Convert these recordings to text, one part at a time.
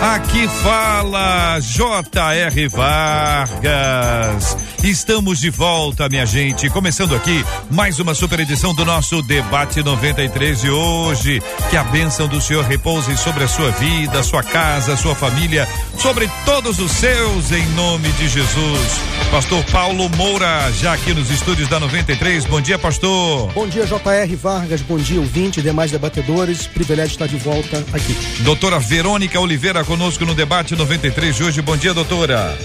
Aqui fala J.R. Vargas. Estamos de volta, minha gente. Começando aqui mais uma super edição do nosso Debate 93 de hoje. Que a bênção do Senhor repouse sobre a sua vida, sua casa, sua família, sobre todos os seus, em nome de Jesus. Pastor Paulo Moura, já aqui nos estúdios da 93. Bom dia, pastor. Bom dia, J.R. Vargas. Bom dia, ouvinte e demais debatedores. Privilégio estar de volta aqui. Doutora Verônica Oliveira conosco no Debate 93 de hoje. Bom dia, doutora.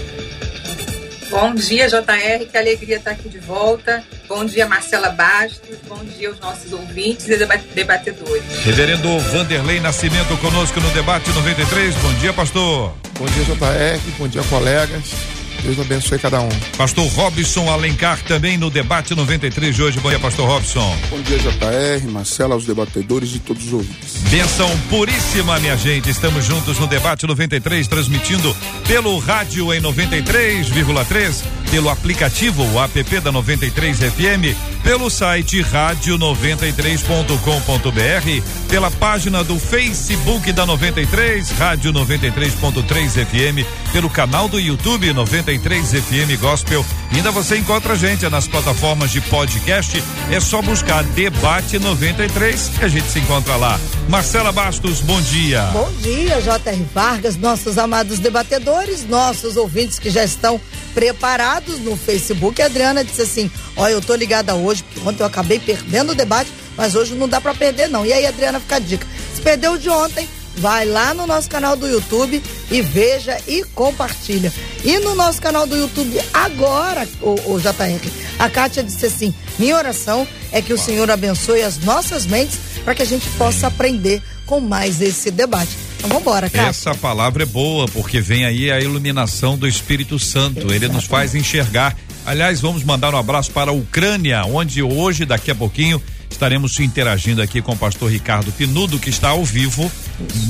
Bom dia, JR, que alegria estar aqui de volta. Bom dia, Marcela Bastos. Bom dia aos nossos ouvintes e debatedores. Reverendo Vanderlei Nascimento conosco no Debate 93. Bom dia, pastor. Bom dia, JR. Bom dia, colegas. Deus abençoe cada um. Pastor Robson Alencar também no debate 93 de hoje. Bom dia, Pastor Robson. Bom dia, JR, Marcela, aos debatedores e todos os ouvintes. Benção puríssima, minha gente. Estamos juntos no debate 93, transmitindo pelo rádio em 93,3, pelo aplicativo o app da 93 FM, pelo site rádio93.com.br, pela página do Facebook da 93, Rádio 93.3 FM, pelo canal do YouTube 93 FM Gospel. E ainda você encontra a gente nas plataformas de podcast. É só buscar Debate 93 que a gente se encontra lá. Marcela Bastos, bom dia. Bom dia, J.R. Vargas, nossos amados debatedores, nossos ouvintes que já estão preparados no Facebook. A Adriana disse assim: Olha, eu tô ligada hoje, porque ontem eu acabei perdendo o debate, mas hoje não dá para perder, não. E aí, Adriana, fica a dica. Se perdeu de ontem, vai lá no nosso canal do YouTube e veja e compartilha. E no nosso canal do YouTube agora, o, o JR, a Kátia disse assim: minha oração é que o Senhor abençoe as nossas mentes para que a gente possa aprender com mais esse debate. Então vamos embora, Kátia. Essa palavra é boa, porque vem aí a iluminação do Espírito Santo. Ele nos faz enxergar. Aliás, vamos mandar um abraço para a Ucrânia, onde hoje, daqui a pouquinho, estaremos interagindo aqui com o pastor Ricardo Pinudo, que está ao vivo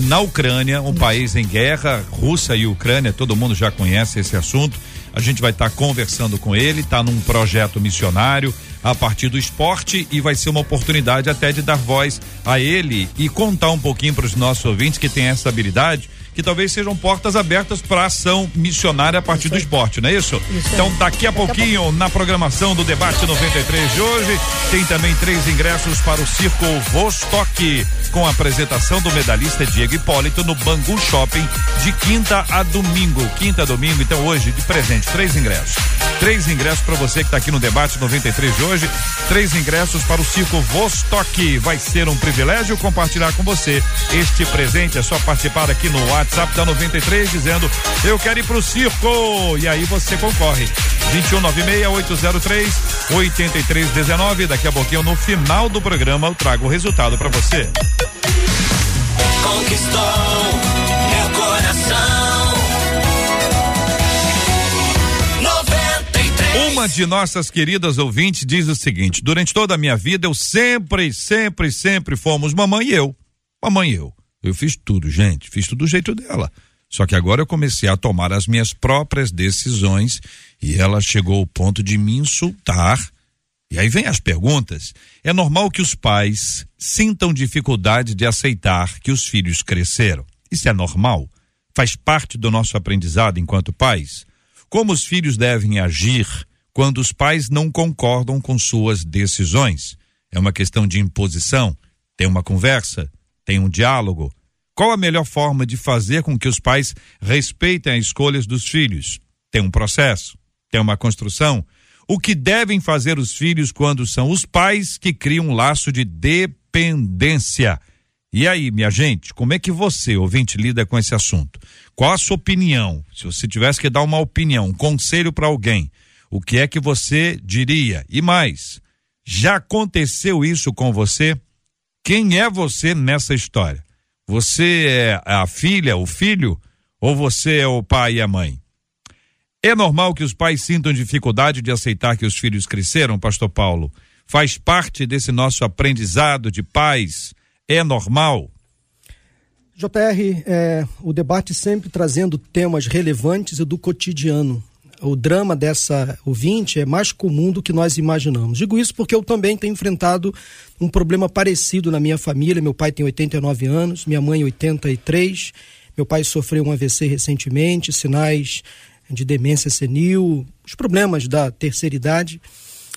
na Ucrânia, um país em guerra, Rússia e Ucrânia, todo mundo já conhece esse assunto. A gente vai estar tá conversando com ele, está num projeto missionário a partir do esporte e vai ser uma oportunidade até de dar voz a ele e contar um pouquinho para os nossos ouvintes que tem essa habilidade que talvez sejam portas abertas para ação missionária a partir do esporte, não é isso? isso então, daqui a pouquinho, na programação do Debate 93 de hoje, tem também três ingressos para o Circo Vostok, com a apresentação do medalhista Diego Hipólito no Bangu Shopping, de quinta a domingo. Quinta a domingo, então hoje, de presente, três ingressos. Três ingressos para você que está aqui no Debate 93 de hoje. Três ingressos para o Circo Vostok. Vai ser um privilégio compartilhar com você este presente. É só participar aqui no ar WhatsApp da 93 dizendo eu quero ir pro circo. E aí você concorre. 2196 8319. Daqui a pouquinho no final do programa eu trago o resultado para você. Conquistou meu coração. 93. Uma de nossas queridas ouvintes diz o seguinte: durante toda a minha vida eu sempre, sempre, sempre fomos mamãe e eu. Mamãe e eu. Eu fiz tudo, gente, fiz tudo do jeito dela. Só que agora eu comecei a tomar as minhas próprias decisões e ela chegou ao ponto de me insultar. E aí vem as perguntas. É normal que os pais sintam dificuldade de aceitar que os filhos cresceram. Isso é normal? Faz parte do nosso aprendizado enquanto pais? Como os filhos devem agir quando os pais não concordam com suas decisões? É uma questão de imposição? Tem uma conversa? Tem um diálogo? Qual a melhor forma de fazer com que os pais respeitem as escolhas dos filhos? Tem um processo? Tem uma construção? O que devem fazer os filhos quando são os pais que criam um laço de dependência? E aí, minha gente, como é que você, ouvinte, lida com esse assunto? Qual a sua opinião? Se você tivesse que dar uma opinião, um conselho para alguém, o que é que você diria? E mais, já aconteceu isso com você? Quem é você nessa história? Você é a filha, o filho, ou você é o pai e a mãe? É normal que os pais sintam dificuldade de aceitar que os filhos cresceram, pastor Paulo? Faz parte desse nosso aprendizado de pais? É normal? JR, é, o debate sempre trazendo temas relevantes e do cotidiano. O drama dessa ouvinte é mais comum do que nós imaginamos. Digo isso porque eu também tenho enfrentado um problema parecido na minha família. Meu pai tem 89 anos, minha mãe 83. Meu pai sofreu um AVC recentemente, sinais de demência senil, os problemas da terceira idade.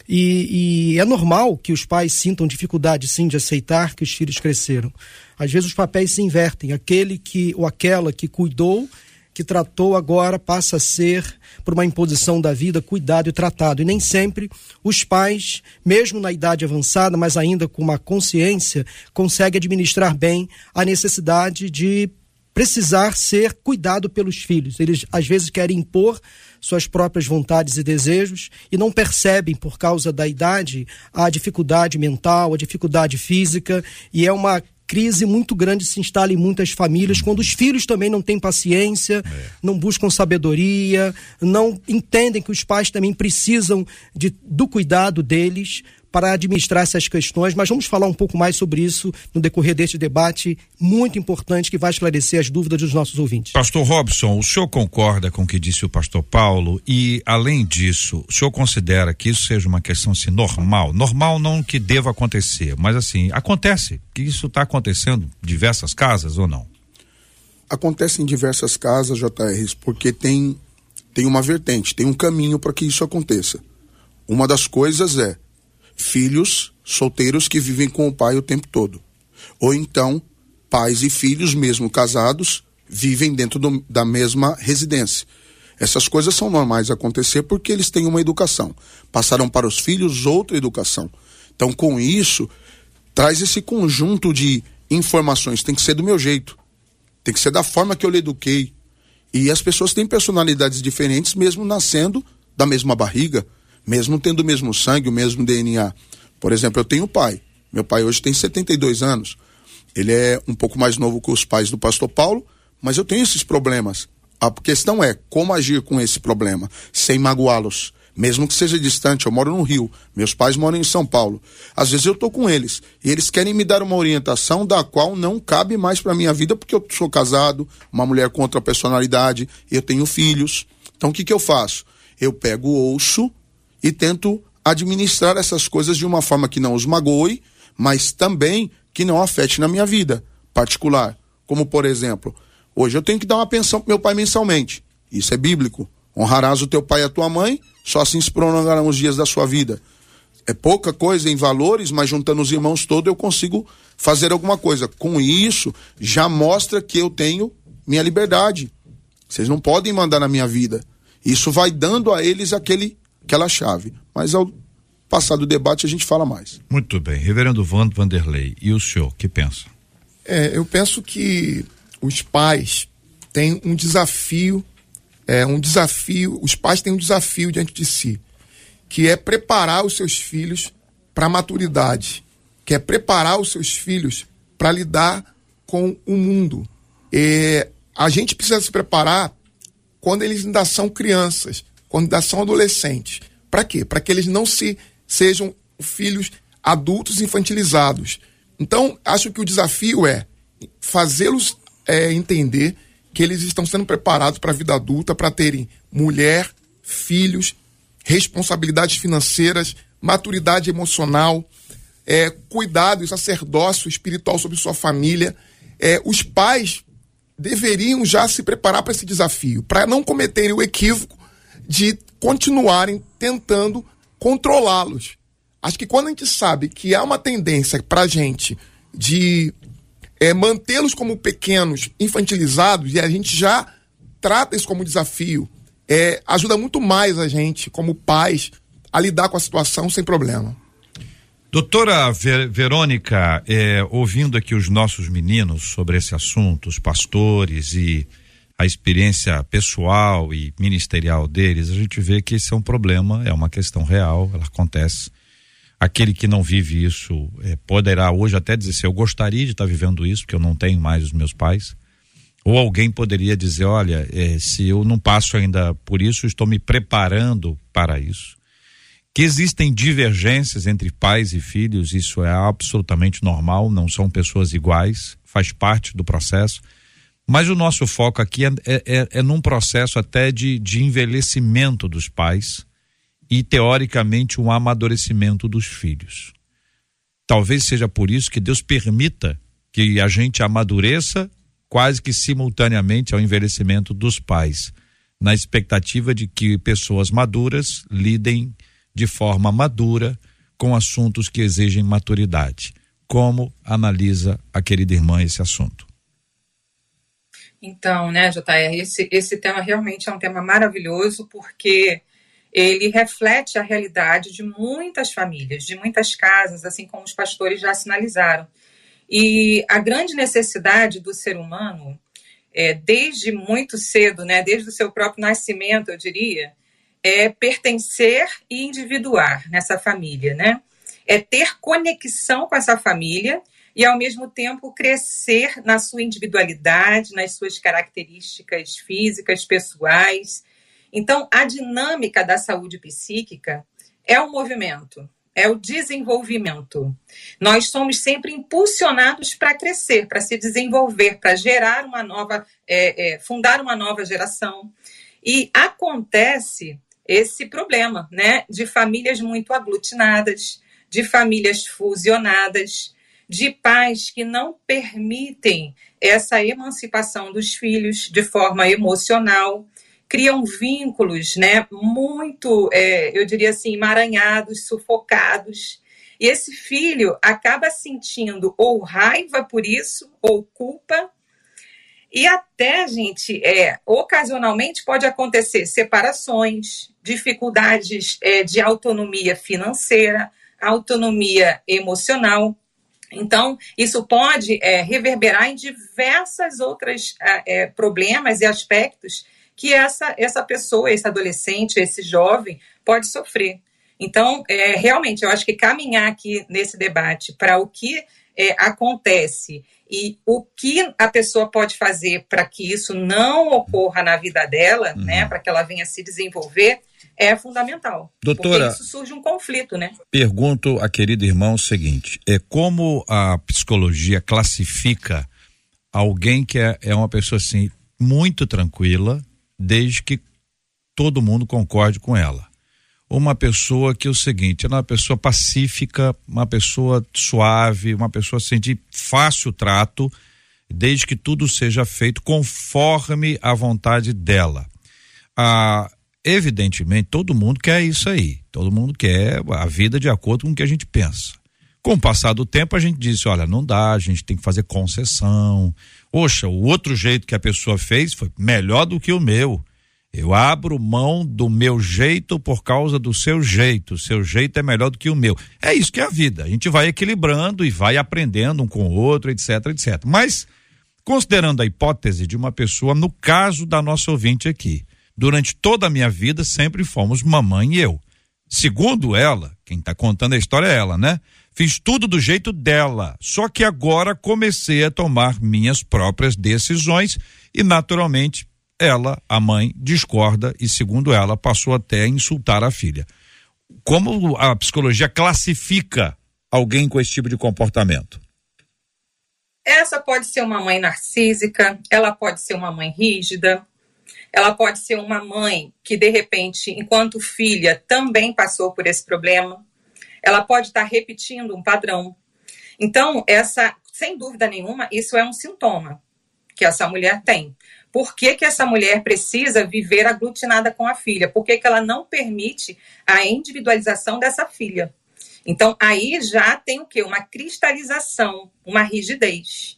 E, e, é normal que os pais sintam dificuldade, sim, de aceitar que os filhos cresceram. Às vezes os papéis se invertem. Aquele que ou aquela que cuidou, que tratou, agora passa a ser, por uma imposição da vida, cuidado e tratado. E nem sempre os pais, mesmo na idade avançada, mas ainda com uma consciência, conseguem administrar bem a necessidade de precisar ser cuidado pelos filhos. Eles às vezes querem impor suas próprias vontades e desejos e não percebem, por causa da idade, a dificuldade mental, a dificuldade física, e é uma crise muito grande se instala em muitas famílias quando os filhos também não têm paciência, é. não buscam sabedoria, não entendem que os pais também precisam de, do cuidado deles para administrar essas questões, mas vamos falar um pouco mais sobre isso no decorrer deste debate muito importante que vai esclarecer as dúvidas dos nossos ouvintes. Pastor Robson, o senhor concorda com o que disse o pastor Paulo e, além disso, o senhor considera que isso seja uma questão assim, normal? Normal não que deva acontecer, mas assim, acontece que isso está acontecendo em diversas casas ou não? Acontece em diversas casas, JR, porque tem, tem uma vertente, tem um caminho para que isso aconteça. Uma das coisas é filhos solteiros que vivem com o pai o tempo todo. Ou então, pais e filhos, mesmo casados, vivem dentro do, da mesma residência. Essas coisas são normais acontecer porque eles têm uma educação. Passaram para os filhos outra educação. Então, com isso, traz esse conjunto de informações. Tem que ser do meu jeito. Tem que ser da forma que eu lhe eduquei. E as pessoas têm personalidades diferentes, mesmo nascendo da mesma barriga mesmo tendo o mesmo sangue, o mesmo DNA. Por exemplo, eu tenho pai. Meu pai hoje tem 72 anos. Ele é um pouco mais novo que os pais do pastor Paulo, mas eu tenho esses problemas. A questão é como agir com esse problema, sem magoá-los. Mesmo que seja distante, eu moro no Rio, meus pais moram em São Paulo. Às vezes eu estou com eles e eles querem me dar uma orientação da qual não cabe mais para minha vida, porque eu sou casado, uma mulher com outra personalidade, eu tenho filhos. Então o que, que eu faço? Eu pego o ouço e tento administrar essas coisas de uma forma que não os magoe, mas também que não afete na minha vida particular. Como, por exemplo, hoje eu tenho que dar uma pensão pro meu pai mensalmente. Isso é bíblico. Honrarás o teu pai e a tua mãe, só assim se prolongarão os dias da sua vida. É pouca coisa em valores, mas juntando os irmãos todos eu consigo fazer alguma coisa. Com isso, já mostra que eu tenho minha liberdade. Vocês não podem mandar na minha vida. Isso vai dando a eles aquele aquela chave. Mas ao passar do debate a gente fala mais. Muito bem. Reverendo Van Vanderlei, e o senhor, que pensa? É, eu penso que os pais têm um desafio, é um desafio, os pais têm um desafio diante de si, que é preparar os seus filhos para a maturidade, que é preparar os seus filhos para lidar com o mundo. E a gente precisa se preparar quando eles ainda são crianças quando ainda são adolescentes. Para quê? Para que eles não se sejam filhos adultos infantilizados. Então, acho que o desafio é fazê-los é, entender que eles estão sendo preparados para a vida adulta, para terem mulher, filhos, responsabilidades financeiras, maturidade emocional, é, cuidado e sacerdócio espiritual sobre sua família. É, os pais deveriam já se preparar para esse desafio, para não cometerem o equívoco de continuarem tentando controlá-los. Acho que quando a gente sabe que há uma tendência para a gente de é, mantê-los como pequenos, infantilizados, e a gente já trata isso como desafio, é, ajuda muito mais a gente, como pais, a lidar com a situação sem problema. Doutora Ver, Verônica, é, ouvindo aqui os nossos meninos sobre esse assunto, os pastores e a experiência pessoal e ministerial deles, a gente vê que esse é um problema, é uma questão real, ela acontece. Aquele que não vive isso é, poderá hoje até dizer assim, eu gostaria de estar vivendo isso, porque eu não tenho mais os meus pais. Ou alguém poderia dizer: olha, eh, se eu não passo ainda por isso, estou me preparando para isso. Que existem divergências entre pais e filhos, isso é absolutamente normal, não são pessoas iguais, faz parte do processo. Mas o nosso foco aqui é, é, é, é num processo até de, de envelhecimento dos pais e, teoricamente, um amadurecimento dos filhos. Talvez seja por isso que Deus permita que a gente amadureça quase que simultaneamente ao envelhecimento dos pais, na expectativa de que pessoas maduras lidem de forma madura com assuntos que exigem maturidade. Como analisa a querida irmã esse assunto? Então, né, JR, esse, esse tema realmente é um tema maravilhoso porque ele reflete a realidade de muitas famílias, de muitas casas, assim como os pastores já sinalizaram. E a grande necessidade do ser humano, é, desde muito cedo, né, desde o seu próprio nascimento, eu diria, é pertencer e individuar nessa família, né? É ter conexão com essa família e, ao mesmo tempo, crescer na sua individualidade, nas suas características físicas, pessoais. Então, a dinâmica da saúde psíquica é o movimento, é o desenvolvimento. Nós somos sempre impulsionados para crescer, para se desenvolver, para gerar uma nova, é, é, fundar uma nova geração. E acontece esse problema, né, de famílias muito aglutinadas, de famílias fusionadas, de pais que não permitem essa emancipação dos filhos de forma emocional, criam vínculos, né, muito, é, eu diria assim, emaranhados, sufocados. E esse filho acaba sentindo ou raiva por isso, ou culpa, e até, gente, é, ocasionalmente pode acontecer separações, dificuldades é, de autonomia financeira, autonomia emocional. Então, isso pode é, reverberar em diversas outras é, problemas e aspectos que essa, essa pessoa, esse adolescente, esse jovem pode sofrer. Então, é, realmente, eu acho que caminhar aqui nesse debate para o que é, acontece e o que a pessoa pode fazer para que isso não ocorra na vida dela, uhum. né, para que ela venha se desenvolver, é fundamental. Doutora, porque isso surge um conflito, né? Pergunto a querido irmão o seguinte: é como a psicologia classifica alguém que é, é uma pessoa assim muito tranquila, desde que todo mundo concorde com ela uma pessoa que é o seguinte, ela é uma pessoa pacífica, uma pessoa suave, uma pessoa assim de fácil trato, desde que tudo seja feito conforme a vontade dela. Ah, evidentemente, todo mundo quer isso aí. Todo mundo quer a vida de acordo com o que a gente pensa. Com o passar do tempo, a gente disse: olha, não dá, a gente tem que fazer concessão. Poxa, o outro jeito que a pessoa fez foi melhor do que o meu. Eu abro mão do meu jeito por causa do seu jeito. O seu jeito é melhor do que o meu. É isso que é a vida. A gente vai equilibrando e vai aprendendo um com o outro, etc, etc. Mas, considerando a hipótese de uma pessoa, no caso da nossa ouvinte aqui, durante toda a minha vida sempre fomos mamãe e eu. Segundo ela, quem está contando a história é ela, né? Fiz tudo do jeito dela. Só que agora comecei a tomar minhas próprias decisões e, naturalmente, ela, a mãe, discorda e, segundo ela, passou até a insultar a filha. Como a psicologia classifica alguém com esse tipo de comportamento? Essa pode ser uma mãe narcísica, ela pode ser uma mãe rígida, ela pode ser uma mãe que, de repente, enquanto filha, também passou por esse problema. Ela pode estar repetindo um padrão. Então, essa, sem dúvida nenhuma, isso é um sintoma que essa mulher tem. Por que, que essa mulher precisa viver aglutinada com a filha? Por que, que ela não permite a individualização dessa filha? Então, aí já tem o quê? Uma cristalização, uma rigidez.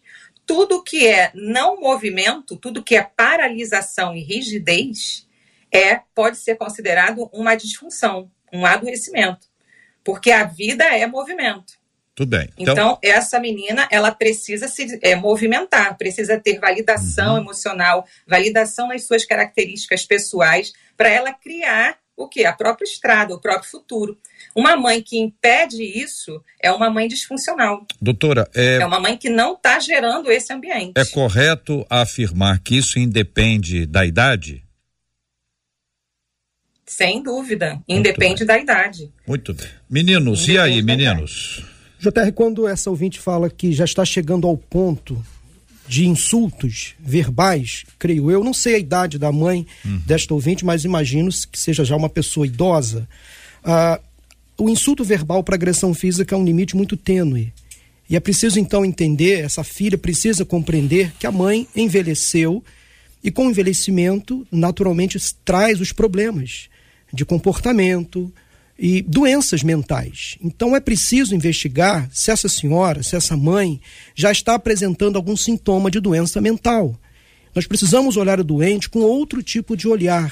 Tudo que é não movimento, tudo que é paralisação e rigidez, é pode ser considerado uma disfunção, um adoecimento. Porque a vida é movimento. Tudo bem. Então, então, essa menina, ela precisa se é, movimentar, precisa ter validação uhum. emocional, validação nas suas características pessoais, para ela criar o que? A própria estrada, o próprio futuro. Uma mãe que impede isso é uma mãe disfuncional. Doutora, é, É uma mãe que não está gerando esse ambiente. é correto afirmar que isso independe da idade? Sem dúvida. Independe da idade. Muito bem. Meninos, e aí, Independe meninos? JR, quando essa ouvinte fala que já está chegando ao ponto de insultos verbais, creio eu, não sei a idade da mãe desta ouvinte, mas imagino que seja já uma pessoa idosa. Ah, o insulto verbal para agressão física é um limite muito tênue. E é preciso então entender, essa filha precisa compreender que a mãe envelheceu e com o envelhecimento, naturalmente, traz os problemas de comportamento e doenças mentais. Então é preciso investigar se essa senhora, se essa mãe já está apresentando algum sintoma de doença mental. Nós precisamos olhar o doente com outro tipo de olhar.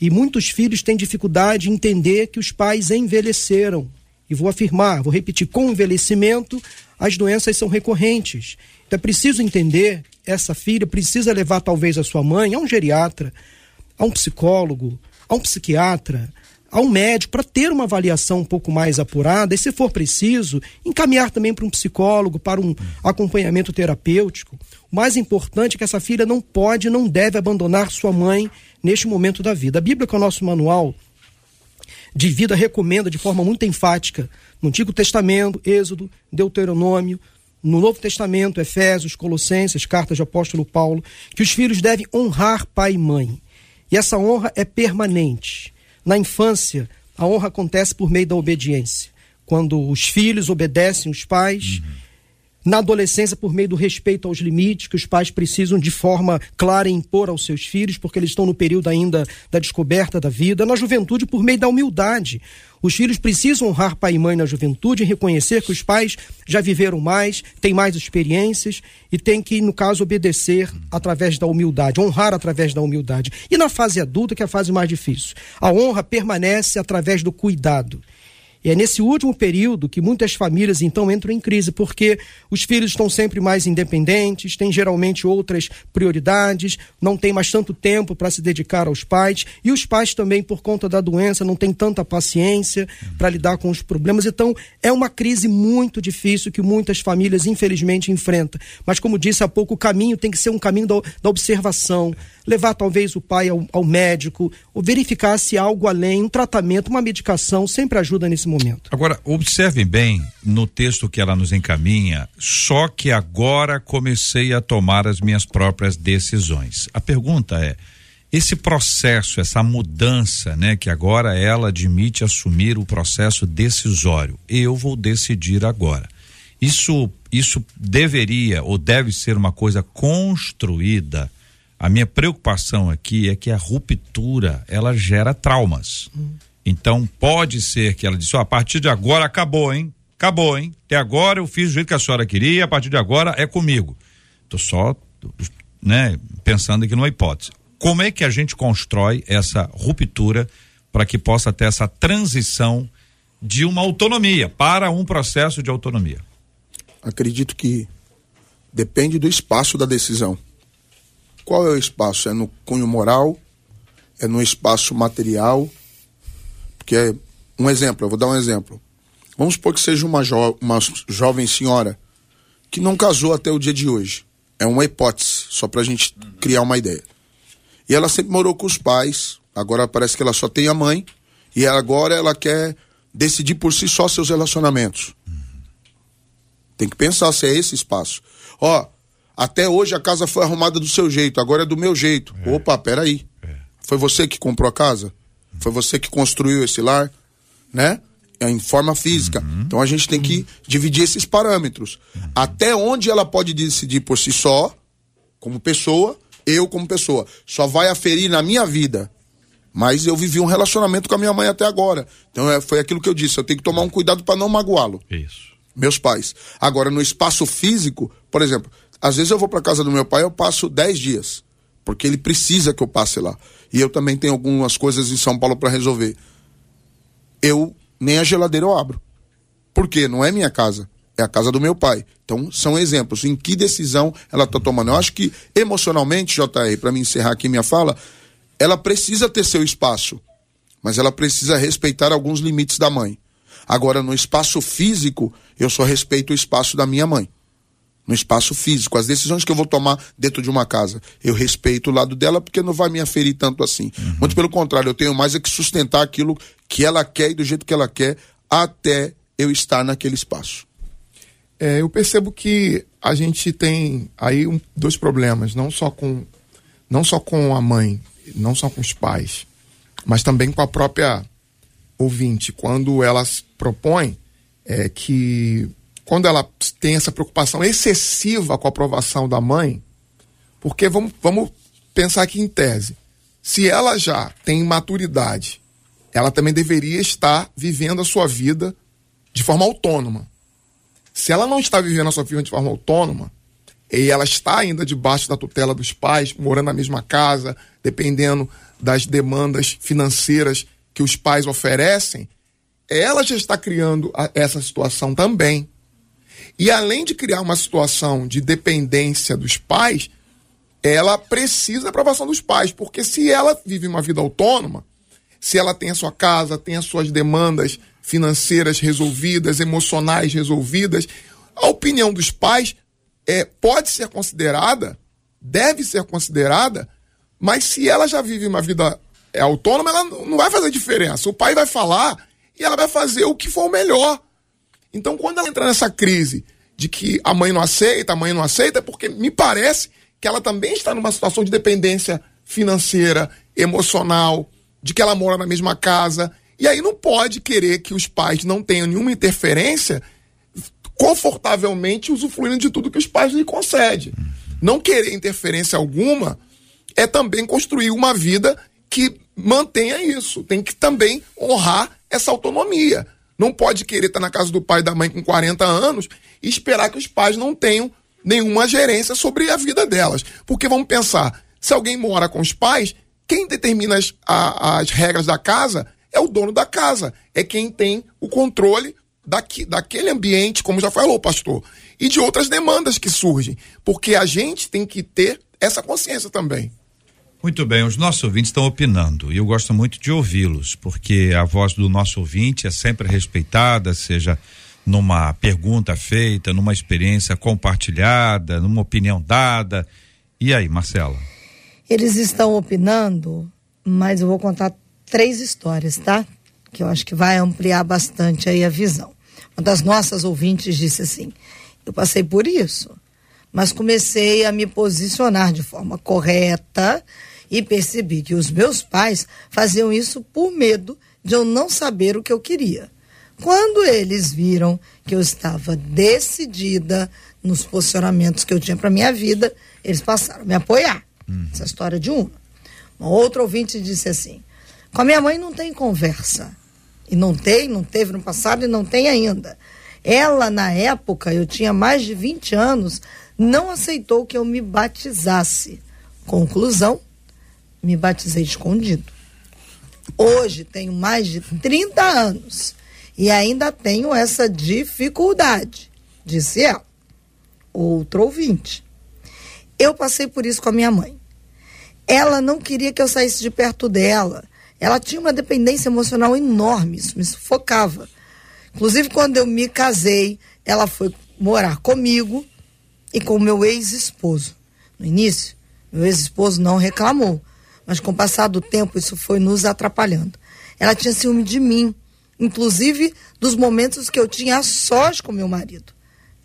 E muitos filhos têm dificuldade em entender que os pais envelheceram. E vou afirmar, vou repetir, com envelhecimento, as doenças são recorrentes. Então é preciso entender, essa filha precisa levar talvez a sua mãe a um geriatra, a um psicólogo, a um psiquiatra, a um médico para ter uma avaliação um pouco mais apurada e, se for preciso, encaminhar também para um psicólogo, para um acompanhamento terapêutico. O mais importante é que essa filha não pode, não deve abandonar sua mãe neste momento da vida. A Bíblia, que é o nosso manual de vida, recomenda de forma muito enfática, no Antigo Testamento, Êxodo, Deuteronômio, no Novo Testamento, Efésios, Colossenses, cartas de apóstolo Paulo, que os filhos devem honrar pai e mãe. E essa honra é permanente. Na infância, a honra acontece por meio da obediência. Quando os filhos obedecem os pais, na adolescência, por meio do respeito aos limites que os pais precisam de forma clara impor aos seus filhos, porque eles estão no período ainda da descoberta da vida. Na juventude, por meio da humildade. Os filhos precisam honrar pai e mãe na juventude e reconhecer que os pais já viveram mais, têm mais experiências e têm que, no caso, obedecer através da humildade, honrar através da humildade. E na fase adulta, que é a fase mais difícil, a honra permanece através do cuidado. E é nesse último período que muitas famílias então entram em crise, porque os filhos estão sempre mais independentes, têm geralmente outras prioridades, não têm mais tanto tempo para se dedicar aos pais, e os pais também, por conta da doença, não têm tanta paciência para lidar com os problemas. Então, é uma crise muito difícil que muitas famílias, infelizmente, enfrentam. Mas, como disse há pouco, o caminho tem que ser um caminho da, da observação, levar talvez o pai ao, ao médico, ou verificar se algo além, um tratamento, uma medicação, sempre ajuda nesse momento. Agora, observem bem no texto que ela nos encaminha, só que agora comecei a tomar as minhas próprias decisões. A pergunta é: esse processo, essa mudança, né, que agora ela admite assumir o processo decisório, eu vou decidir agora. Isso, isso deveria ou deve ser uma coisa construída. A minha preocupação aqui é que a ruptura ela gera traumas. Então pode ser que ela disse: ó, a partir de agora acabou, hein? Acabou, hein? Até agora eu fiz do jeito que a senhora queria, a partir de agora é comigo. Tô só, né, pensando aqui numa hipótese. Como é que a gente constrói essa ruptura para que possa ter essa transição de uma autonomia para um processo de autonomia? Acredito que depende do espaço da decisão. Qual é o espaço? É no cunho moral? É no espaço material? Porque é um exemplo, eu vou dar um exemplo. Vamos supor que seja uma, jo uma jovem senhora que não casou até o dia de hoje. É uma hipótese, só para a gente criar uma ideia. E ela sempre morou com os pais, agora parece que ela só tem a mãe, e agora ela quer decidir por si só seus relacionamentos. Tem que pensar se é esse espaço. Ó, até hoje a casa foi arrumada do seu jeito, agora é do meu jeito. Opa, peraí. Foi você que comprou a casa? Foi você que construiu esse lar? Né? É Em forma física. Então a gente tem que dividir esses parâmetros. Até onde ela pode decidir por si só, como pessoa, eu como pessoa. Só vai aferir na minha vida. Mas eu vivi um relacionamento com a minha mãe até agora. Então é, foi aquilo que eu disse. Eu tenho que tomar um cuidado para não magoá-lo Isso. meus pais. Agora, no espaço físico, por exemplo, às vezes eu vou para casa do meu pai, eu passo 10 dias, porque ele precisa que eu passe lá. E eu também tenho algumas coisas em São Paulo para resolver. Eu nem a geladeira eu abro. Por quê? Não é minha casa, é a casa do meu pai. Então, são exemplos em que decisão ela está tomando. Eu acho que emocionalmente, JR, para me encerrar aqui minha fala, ela precisa ter seu espaço. mas ela precisa respeitar alguns limites da mãe. Agora, no espaço físico, eu só respeito o espaço da minha mãe. No espaço físico, as decisões que eu vou tomar dentro de uma casa, eu respeito o lado dela porque não vai me aferir tanto assim. Uhum. Muito pelo contrário, eu tenho mais é que sustentar aquilo que ela quer e do jeito que ela quer até eu estar naquele espaço. É, eu percebo que a gente tem aí um- dois problemas, não só com não só com a mãe, não só com os pais, mas também com a própria ouvinte, quando ela propõe é, que quando ela tem essa preocupação excessiva com a aprovação da mãe, porque vamos, vamos pensar aqui em tese, se ela já tem maturidade, ela também deveria estar vivendo a sua vida de forma autônoma. Se ela não está vivendo a sua vida de forma autônoma, e ela está ainda debaixo da tutela dos pais, morando na mesma casa, dependendo das demandas financeiras que os pais oferecem, ela já está criando essa situação também. E além de criar uma situação de dependência dos pais, ela precisa da aprovação dos pais, porque se ela vive uma vida autônoma, se ela tem a sua casa, tem as suas demandas financeiras resolvidas, emocionais resolvidas, a opinião dos pais é, pode ser considerada, deve ser considerada, mas se ela já vive uma vida é, autônoma, ela não vai fazer diferença. O pai vai falar e ela vai fazer o que for o melhor. Então, quando ela entra nessa crise de que a mãe não aceita, a mãe não aceita, é porque me parece que ela também está numa situação de dependência financeira, emocional, de que ela mora na mesma casa. E aí não pode querer que os pais não tenham nenhuma interferência confortavelmente usufruindo de tudo que os pais lhe concedem. Não querer interferência alguma é também construir uma vida que mantenha isso. Tem que também honrar essa autonomia. Não pode querer estar na casa do pai e da mãe com 40 anos e esperar que os pais não tenham nenhuma gerência sobre a vida delas. Porque vamos pensar, se alguém mora com os pais, quem determina as, a- as regras da casa é o dono da casa. É quem tem o controle daqui, daquele ambiente, como já falou o pastor, e de outras demandas que surgem. Porque a gente tem que ter essa consciência também. Muito bem, os nossos ouvintes estão opinando e eu gosto muito de ouvi-los, porque a voz do nosso ouvinte é sempre respeitada, seja numa pergunta feita, numa experiência compartilhada, numa opinião dada. E aí, Marcela? Eles estão opinando, mas eu vou contar três histórias, tá? Que eu acho que vai ampliar bastante aí a visão. Uma das nossas ouvintes disse assim: Eu passei por isso, mas comecei a me posicionar de forma correta e percebi que os meus pais faziam isso por medo de eu não saber o que eu queria. Quando eles viram que eu estava decidida nos posicionamentos que eu tinha para minha vida, eles passaram a me apoiar. Essa história de uma. Uma outra ouvinte disse assim: com a minha mãe não tem conversa. E não tem, não teve no passado e não tem ainda. Ela, na época, eu tinha mais de 20 anos, não aceitou que eu me batizasse. Conclusão: me batizei escondido. Hoje tenho mais de 30 anos e ainda tenho essa dificuldade, disse ela. Outro ouvinte. Eu passei por isso com a minha mãe. Ela não queria que eu saísse de perto dela. Ela tinha uma dependência emocional enorme, isso me sufocava. Inclusive, quando eu me casei, ela foi morar comigo e com meu ex-esposo. No início, meu ex-esposo não reclamou, mas com o passar do tempo, isso foi nos atrapalhando. Ela tinha ciúme de mim, inclusive dos momentos que eu tinha a sós com meu marido.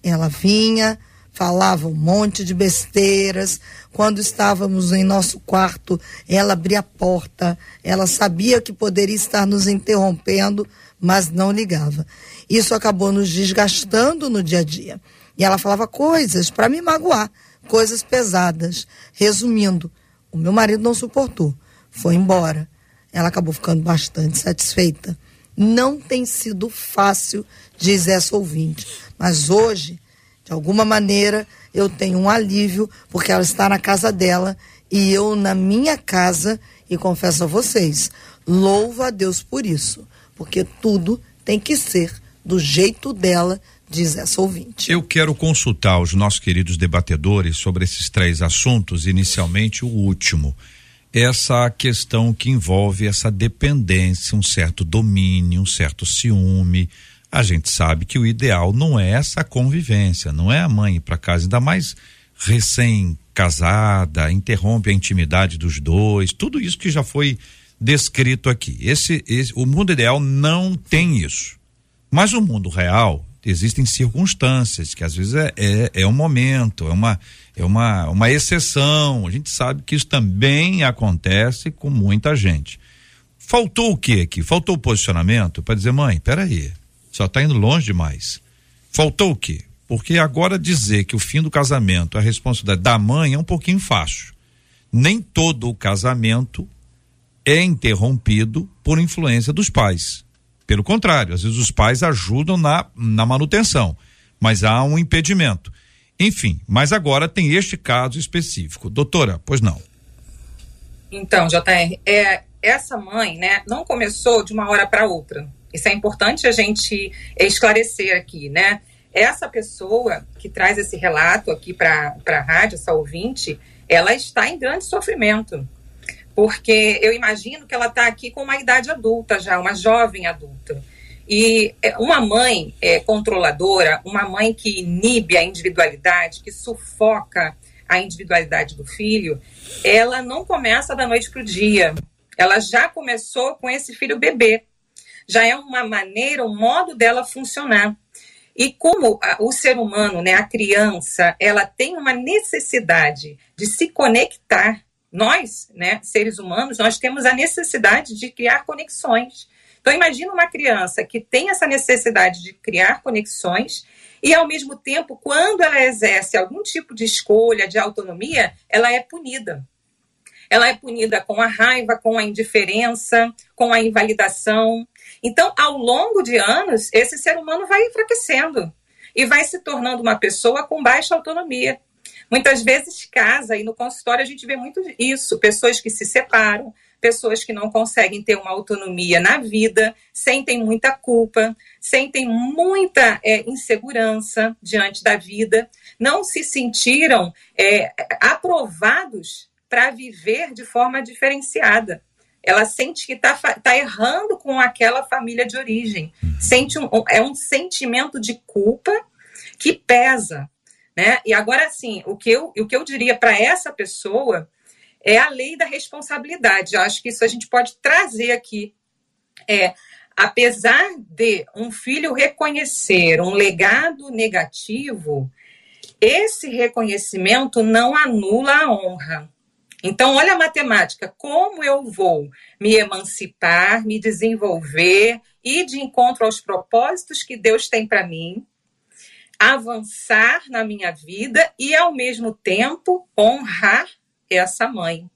Ela vinha, falava um monte de besteiras. Quando estávamos em nosso quarto, ela abria a porta. Ela sabia que poderia estar nos interrompendo, mas não ligava. Isso acabou nos desgastando no dia a dia. E ela falava coisas para me magoar, coisas pesadas. Resumindo, o meu marido não suportou, foi embora. Ela acabou ficando bastante satisfeita. Não tem sido fácil, diz essa ouvinte, mas hoje de alguma maneira, eu tenho um alívio, porque ela está na casa dela e eu na minha casa, e confesso a vocês, louvo a Deus por isso, porque tudo tem que ser do jeito dela, diz essa ouvinte. Eu quero consultar os nossos queridos debatedores sobre esses três assuntos, inicialmente o último. essa questão que envolve essa dependência, um certo domínio, um certo ciúme. A gente sabe que o ideal não é essa convivência, não é a mãe ir para casa, ainda mais recém-casada, interrompe a intimidade dos dois, tudo isso que já foi descrito aqui. Esse, esse, o mundo ideal não tem isso. Mas o mundo real existem circunstâncias que às vezes é, é, é um momento, é uma é uma, uma exceção. A gente sabe que isso também acontece com muita gente. Faltou o que aqui? Faltou o posicionamento para dizer, mãe, peraí, só está indo longe demais. Faltou o quê? Porque agora dizer que o fim do casamento é a responsabilidade da mãe é um pouquinho fácil. Nem todo o casamento é interrompido por influência dos pais. Pelo contrário, às vezes os pais ajudam na, na manutenção, mas há um impedimento. Enfim, mas agora tem este caso específico. Doutora, pois não. Então, JR, é, essa mãe né, não começou de uma hora para outra. Isso é importante a gente esclarecer aqui, né? Essa pessoa que traz esse relato aqui para a rádio, essa ouvinte, ela está em grande sofrimento. Porque eu imagino que ela está aqui com uma idade adulta já, uma jovem adulta. E é, uma mãe é, controladora, uma mãe que inibe a individualidade, que sufoca a individualidade do filho, ela não começa da noite para o dia. Ela já começou com esse filho bebê. Já é uma maneira, um modo dela funcionar. E como o ser humano, né, a criança, ela tem uma necessidade de se conectar. Nós, né, seres humanos, nós temos a necessidade de criar conexões. Então, imagina uma criança que tem essa necessidade de criar conexões e, ao mesmo tempo, quando ela exerce algum tipo de escolha, de autonomia, ela é punida. Ela é punida com a raiva, com a indiferença, com a invalidação. Então, ao longo de anos, esse ser humano vai enfraquecendo e vai se tornando uma pessoa com baixa autonomia. Muitas vezes casa, e no consultório a gente vê muito isso: pessoas que se separam, pessoas que não conseguem ter uma autonomia na vida, sentem muita culpa, sentem muita é, insegurança diante da vida, não se sentiram é, aprovados para viver de forma diferenciada. Ela sente que está tá errando com aquela família de origem. Sente um, é um sentimento de culpa que pesa. Né? E agora, assim, o que eu, o que eu diria para essa pessoa é a lei da responsabilidade. Eu acho que isso a gente pode trazer aqui. É, apesar de um filho reconhecer um legado negativo, esse reconhecimento não anula a honra. Então, olha a matemática: como eu vou me emancipar, me desenvolver, ir de encontro aos propósitos que Deus tem para mim, avançar na minha vida e, ao mesmo tempo, honrar essa mãe.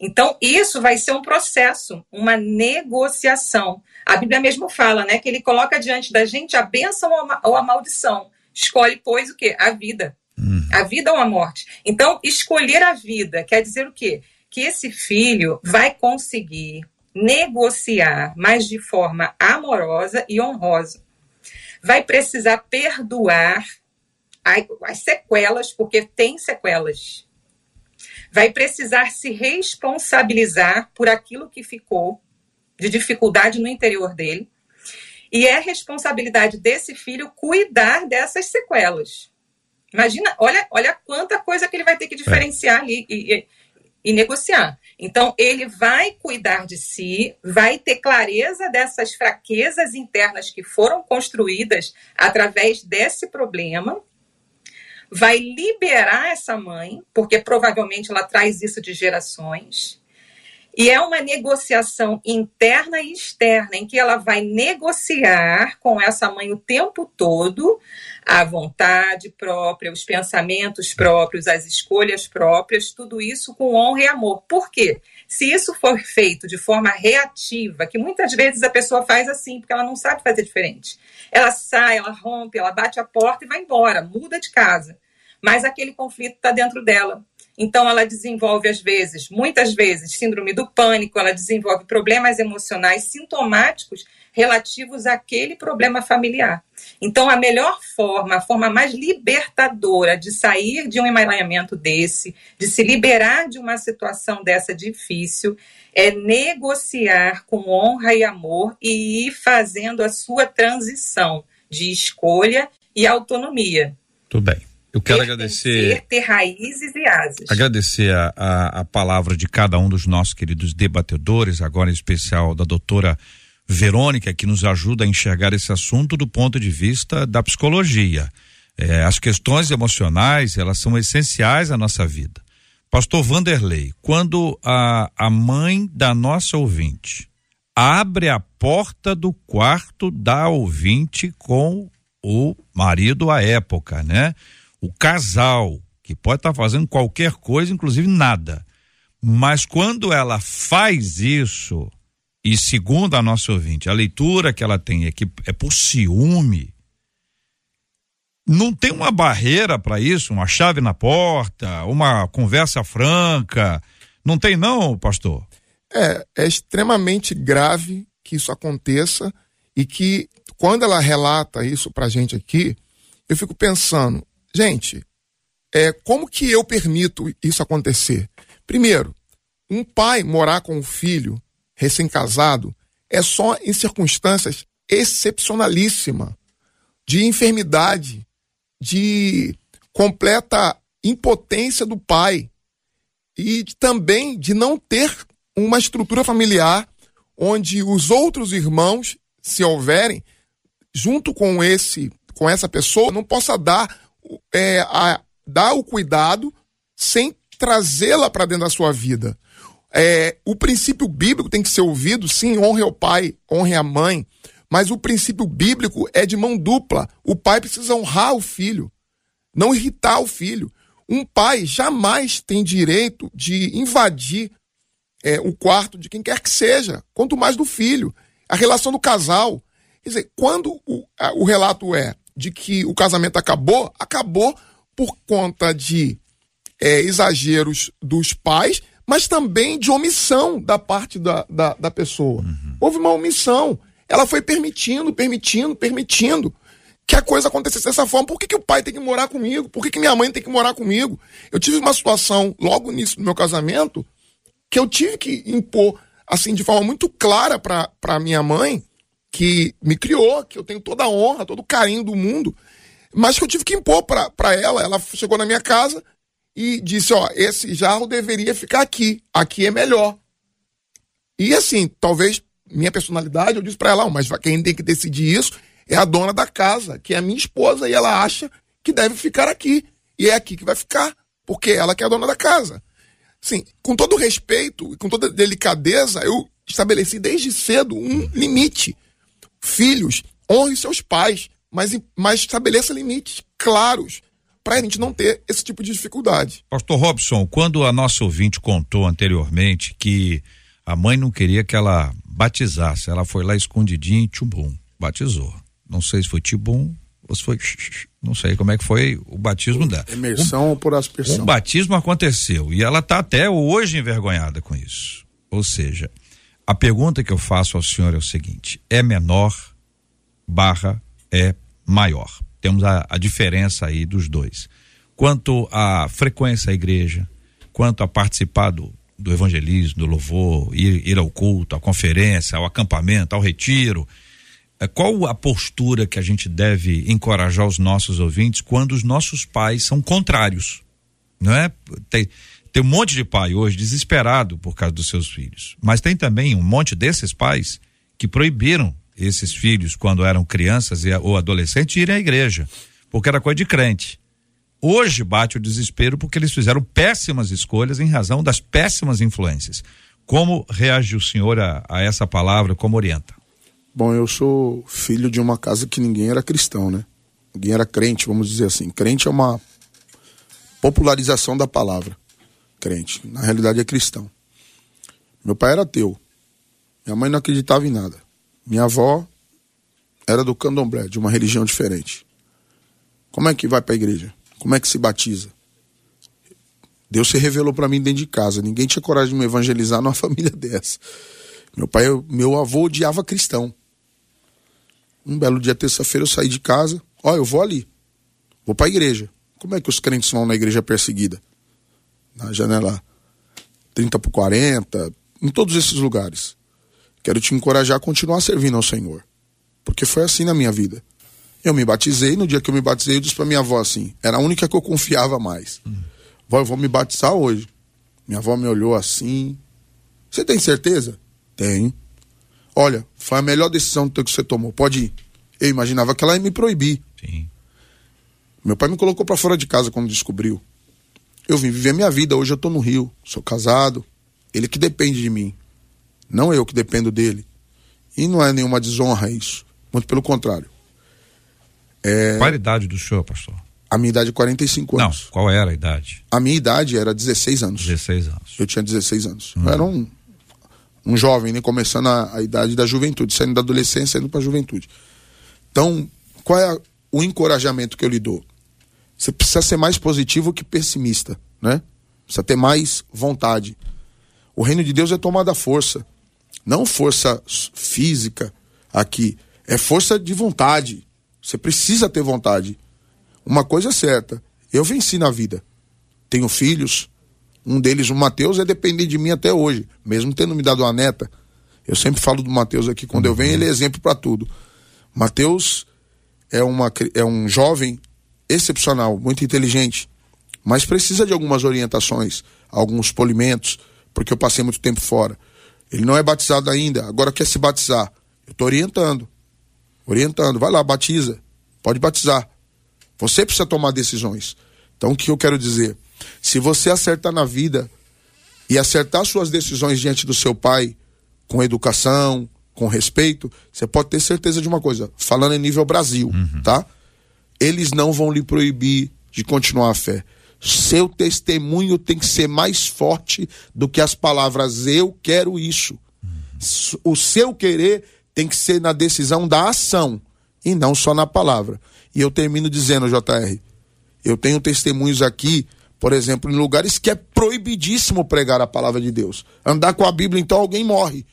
Então, isso vai ser um processo, uma negociação. A Bíblia mesmo fala, né, que ele coloca diante da gente a bênção ou a maldição. Escolhe, pois, o quê? A vida. Uhum. A vida ou a morte. Então, escolher a vida quer dizer o quê? Que esse filho vai conseguir negociar, mas de forma amorosa e honrosa. Vai precisar perdoar as sequelas, porque tem sequelas vai precisar se responsabilizar por aquilo que ficou de dificuldade no interior dele. E é responsabilidade desse filho cuidar dessas sequelas. Imagina, olha, olha quanta coisa que ele vai ter que diferenciar ali e, e, negociar. Então, ele vai cuidar de si, vai ter clareza dessas fraquezas internas que foram construídas através desse problema vai liberar essa mãe, porque provavelmente ela traz isso de gerações. E é uma negociação interna e externa, em que ela vai negociar com essa mãe o tempo todo a vontade própria, os pensamentos próprios, as escolhas próprias, tudo isso com honra e amor. Por quê? Se isso for feito de forma reativa, que muitas vezes a pessoa faz assim, porque ela não sabe fazer diferente. Ela sai, ela rompe, ela bate a porta e vai embora, muda de casa. mas aquele conflito está dentro dela. Então, ela desenvolve, às vezes, muitas vezes, síndrome do pânico, ela desenvolve problemas emocionais sintomáticos relativos àquele problema familiar. Então, a melhor forma, a forma mais libertadora de sair de um emaranhamento desse, de se liberar de uma situação dessa difícil, é negociar com honra e amor e ir fazendo a sua transição de escolha e autonomia. Tudo bem. Eu quero agradecer. Ter raízes e asas. Agradecer a, a, a, palavra de cada um dos nossos queridos debatedores, agora em especial da doutora Verônica, que nos ajuda a enxergar esse assunto do ponto de vista da psicologia. É, as questões emocionais, elas são essenciais à nossa vida. Pastor Vanderlei, quando a, a mãe da nossa ouvinte abre a porta do quarto da ouvinte com o marido à época, né? O casal, que pode estar tá fazendo qualquer coisa, inclusive nada. Mas quando ela faz isso, e segundo a nossa ouvinte, a leitura que ela tem é que é por ciúme. Não tem uma barreira para isso, uma chave na porta, uma conversa franca. Não tem, não, pastor? É, é extremamente grave que isso aconteça e que quando ela relata isso pra gente aqui, eu fico pensando, gente, é, como que eu permito isso acontecer? Primeiro, um pai morar com um filho recém-casado, é só em circunstâncias excepcionalíssimas de enfermidade, de completa impotência do pai e também de não ter uma estrutura familiar onde os outros irmãos, se houverem, junto com esse com essa pessoa, não possa dar é, a, dar o cuidado sem trazê-la para dentro da sua vida. É, o princípio bíblico tem que ser ouvido, sim, honre ao pai, honre a mãe, mas o princípio bíblico é de mão dupla. O pai precisa honrar o filho, não irritar o filho. Um pai jamais tem direito de invadir é, o quarto de quem quer que seja, quanto mais do filho. A relação do casal. Quer dizer, quando o, a, o relato é de que o casamento acabou, acabou por conta de é, exageros dos pais, mas também de omissão da parte da, da, da pessoa. Uhum. Houve uma omissão. Ela foi permitindo, permitindo, permitindo que a coisa acontecesse dessa forma. Por que, que o pai tem que morar comigo? Por que, que minha mãe tem que morar comigo? Eu tive uma situação logo nisso do meu casamento que eu tive que impor, assim, de forma muito clara para minha mãe, que me criou, que eu tenho toda a honra, todo o carinho do mundo, mas que eu tive que impor para ela. Ela chegou na minha casa e disse: Ó, esse jarro deveria ficar aqui, aqui é melhor. E assim, talvez minha personalidade, eu disse para ela: mas quem tem que decidir isso é a dona da casa, que é a minha esposa, e ela acha que deve ficar aqui. E é aqui que vai ficar, porque ela que é a dona da casa. Sim, com todo respeito e com toda delicadeza, eu estabeleci desde cedo um limite. Filhos, honre seus pais, mas, mas estabeleça limites claros para a gente não ter esse tipo de dificuldade. Pastor Robson, quando a nossa ouvinte contou anteriormente que a mãe não queria que ela batizasse, ela foi lá escondidinha em Tchubum, batizou. Não sei se foi Tibum ou se foi. Não sei como é que foi o batismo dela. Imersão um, ou por aspersão? Um batismo aconteceu e ela está até hoje envergonhada com isso. Ou seja, a pergunta que eu faço ao senhor é o seguinte: é menor barra é maior? Temos a, a diferença aí dos dois. Quanto à frequência à igreja, quanto a participar do, do evangelismo, do louvor, ir, ir ao culto, à conferência, ao acampamento, ao retiro. É, qual a postura que a gente deve encorajar os nossos ouvintes quando os nossos pais são contrários? Não é? Tem, tem um monte de pai hoje desesperado por causa dos seus filhos, mas tem também um monte desses pais que proibiram esses filhos, quando eram crianças ou adolescentes, irem à igreja, porque era coisa de crente. Hoje bate o desespero porque eles fizeram péssimas escolhas em razão das péssimas influências. Como reage o senhor a, a essa palavra? Como orienta? Bom, eu sou filho de uma casa que ninguém era cristão, né? Ninguém era crente, vamos dizer assim. Crente é uma popularização da palavra crente. Na realidade é cristão. Meu pai era ateu. Minha mãe não acreditava em nada. Minha avó era do candomblé, de uma religião diferente. Como é que vai para a igreja? Como é que se batiza? Deus se revelou para mim dentro de casa. Ninguém tinha coragem de me evangelizar numa família dessa. Meu pai, meu avô odiava cristão. Um belo dia, terça-feira, eu saí de casa. Ó, eu vou ali. Vou para a igreja. Como é que os crentes vão na igreja perseguida? Na janela 30 por 40, em todos esses lugares. Quero te encorajar a continuar servindo ao Senhor. Porque foi assim na minha vida. Eu me batizei, no dia que eu me batizei, eu disse para minha avó assim: era a única que eu confiava mais. Hum. Vó, eu vou me batizar hoje. Minha avó me olhou assim. Você tem certeza? Tenho. Olha, foi a melhor decisão que você tomou. Pode ir. Eu imaginava que ela ia me proibir. Sim. Meu pai me colocou para fora de casa quando descobriu. Eu vim viver minha vida. Hoje eu tô no Rio. Sou casado. Ele que depende de mim. Não eu que dependo dele. E não é nenhuma desonra isso. Muito pelo contrário. É... Qual a idade do senhor, pastor? A minha idade é 45 anos. Não, qual era a idade? A minha idade era 16 anos. 16 anos. Eu tinha 16 anos. Hum. Eu era um, um jovem, né? Começando a, a idade da juventude, saindo da adolescência, indo para a juventude. Então, qual é a, o encorajamento que eu lhe dou? Você precisa ser mais positivo que pessimista, né? Precisa ter mais vontade. O reino de Deus é tomada força. Não força física aqui. É força de vontade. Você precisa ter vontade. Uma coisa é certa. Eu venci na vida. Tenho filhos. Um deles, o Mateus, é dependente de mim até hoje. Mesmo tendo me dado uma neta. Eu sempre falo do Mateus aqui. Quando eu venho, ele é exemplo para tudo. Mateus é, uma, é um jovem excepcional, muito inteligente, mas precisa de algumas orientações, alguns polimentos, porque eu passei muito tempo fora. Ele não é batizado ainda, agora quer se batizar. Eu estou orientando. Orientando. Vai lá, batiza. Pode batizar. Você precisa tomar decisões. Então, o que eu quero dizer? Se você acertar na vida e acertar suas decisões diante do seu pai, com educação, com respeito, você pode ter certeza de uma coisa, falando em nível Brasil, uhum. tá? Eles não vão lhe proibir de continuar a fé. Seu testemunho tem que ser mais forte do que as palavras eu quero isso. O seu querer tem que ser na decisão da ação e não só na palavra. E eu termino dizendo, JR, eu tenho testemunhos aqui, por exemplo, em lugares que é proibidíssimo pregar a palavra de Deus. Andar com a Bíblia, então alguém morre.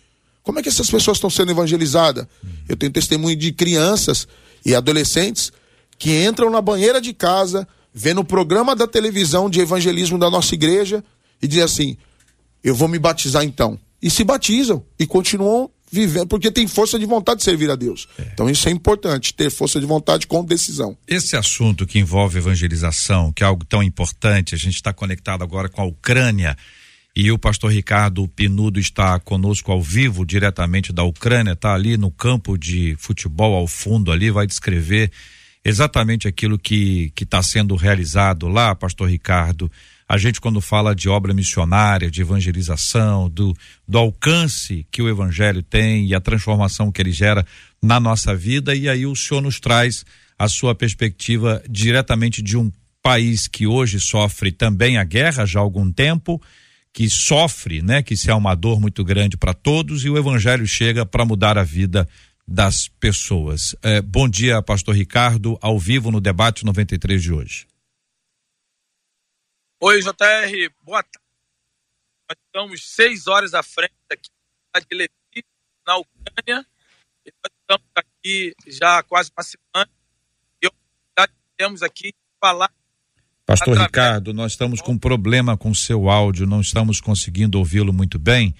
Como é que essas pessoas estão sendo evangelizadas? Eu tenho testemunho de crianças e adolescentes que entram na banheira de casa, vendo o programa da televisão de evangelismo da nossa igreja e dizem assim: Eu vou me batizar então. E se batizam e continuam vivendo, porque tem força de vontade de servir a Deus. É. Então isso é importante, ter força de vontade com decisão. Esse assunto que envolve evangelização, que é algo tão importante, a gente está conectado agora com a Ucrânia. E o pastor Ricardo Pinudo está conosco ao vivo, diretamente da Ucrânia, está ali no campo de futebol ao fundo ali, vai descrever exatamente aquilo que está sendo realizado lá, pastor Ricardo. A gente, quando fala de obra missionária, de evangelização, do, do alcance que o evangelho tem e a transformação que ele gera na nossa vida, e aí o senhor nos traz a sua perspectiva diretamente de um país que hoje sofre também a guerra já há algum tempo, que sofre, né, que isso é uma dor muito grande para todos, e o evangelho chega para mudar a vida das pessoas. É, bom dia, pastor Ricardo, ao vivo no debate 93 de hoje. Oi, JR, boa tarde. Nós estamos seis horas à frente aqui de Lviv, na Ucrânia, e nós estamos aqui já há quase uma semana, e temos aqui falar Pastor Ricardo, nós estamos com um problema com seu áudio, não estamos conseguindo ouvi-lo muito bem.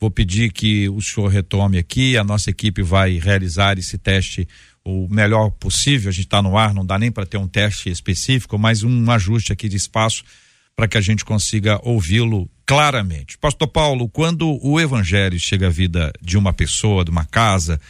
Vou pedir que o senhor retome aqui, a nossa equipe vai realizar esse teste o melhor possível. A gente está no ar, não dá nem para ter um teste específico, mas um ajuste aqui de espaço para que a gente consiga ouvi-lo claramente. Pastor Paulo, quando o evangelho chega à vida de uma pessoa, de uma casa,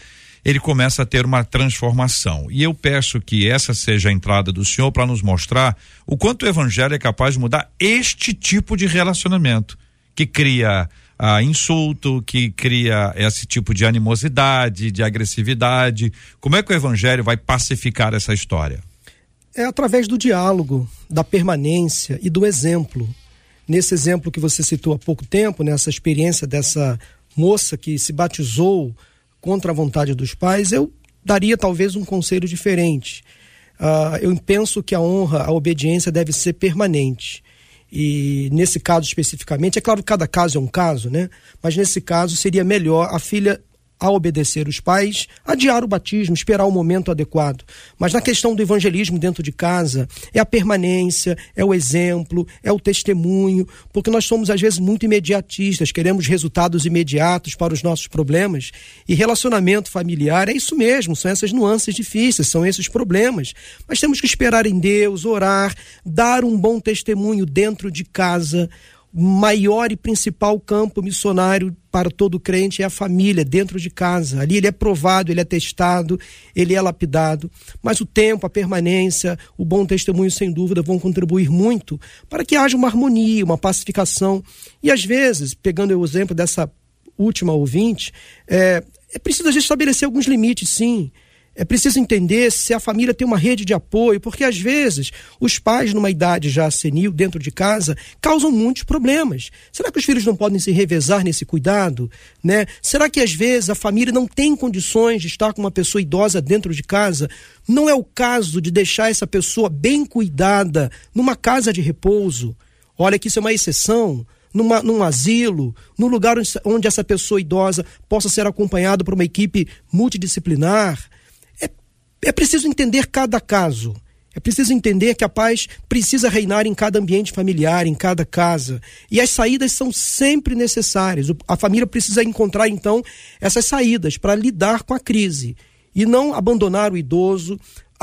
ele começa a ter uma transformação. E eu peço que essa seja a entrada do Senhor para nos mostrar o quanto o Evangelho é capaz de mudar este tipo de relacionamento, que cria ah, insulto, que cria esse tipo de animosidade, de agressividade. Como é que o Evangelho vai pacificar essa história? É através do diálogo, da permanência e do exemplo. Nesse exemplo que você citou há pouco tempo, nessa experiência dessa moça que se batizou contra a vontade dos pais, eu daria talvez um conselho diferente. ah, eu penso que a honra, a obediência deve ser permanente. E nesse caso especificamente, é claro que cada caso é um caso, né? Mas nesse caso seria melhor a filha a obedecer os pais, adiar o batismo, esperar o momento adequado. Mas na questão do evangelismo dentro de casa, é a permanência, é o exemplo, é o testemunho, porque nós somos às vezes muito imediatistas, queremos resultados imediatos para os nossos problemas. E relacionamento familiar é isso mesmo, são essas nuances difíceis, são esses problemas. Mas temos que esperar em Deus, orar, dar um bom testemunho dentro de casa maior e principal campo missionário para todo crente é a família, dentro de casa. Ali ele é provado, ele é testado, ele é lapidado. Mas o tempo, a permanência, o bom testemunho, sem dúvida, vão contribuir muito para que haja uma harmonia, uma pacificação. E às vezes, pegando o exemplo dessa última ouvinte, é, é preciso a gente estabelecer alguns limites, sim. É preciso entender se a família tem uma rede de apoio, porque às vezes os pais, numa idade já senil, dentro de casa, causam muitos problemas. Será que os filhos não podem se revezar nesse cuidado? Né? Será que às vezes a família não tem condições de estar com uma pessoa idosa dentro de casa? Não é o caso de deixar essa pessoa bem cuidada numa casa de repouso? Olha que isso é uma exceção. Numa, num asilo, num lugar onde, onde essa pessoa idosa possa ser acompanhada por uma equipe multidisciplinar. É preciso entender cada caso. É preciso entender que a paz precisa reinar em cada ambiente familiar, em cada casa. E as saídas são sempre necessárias. A família precisa encontrar, então, essas saídas para lidar com a crise. E não abandonar o idoso.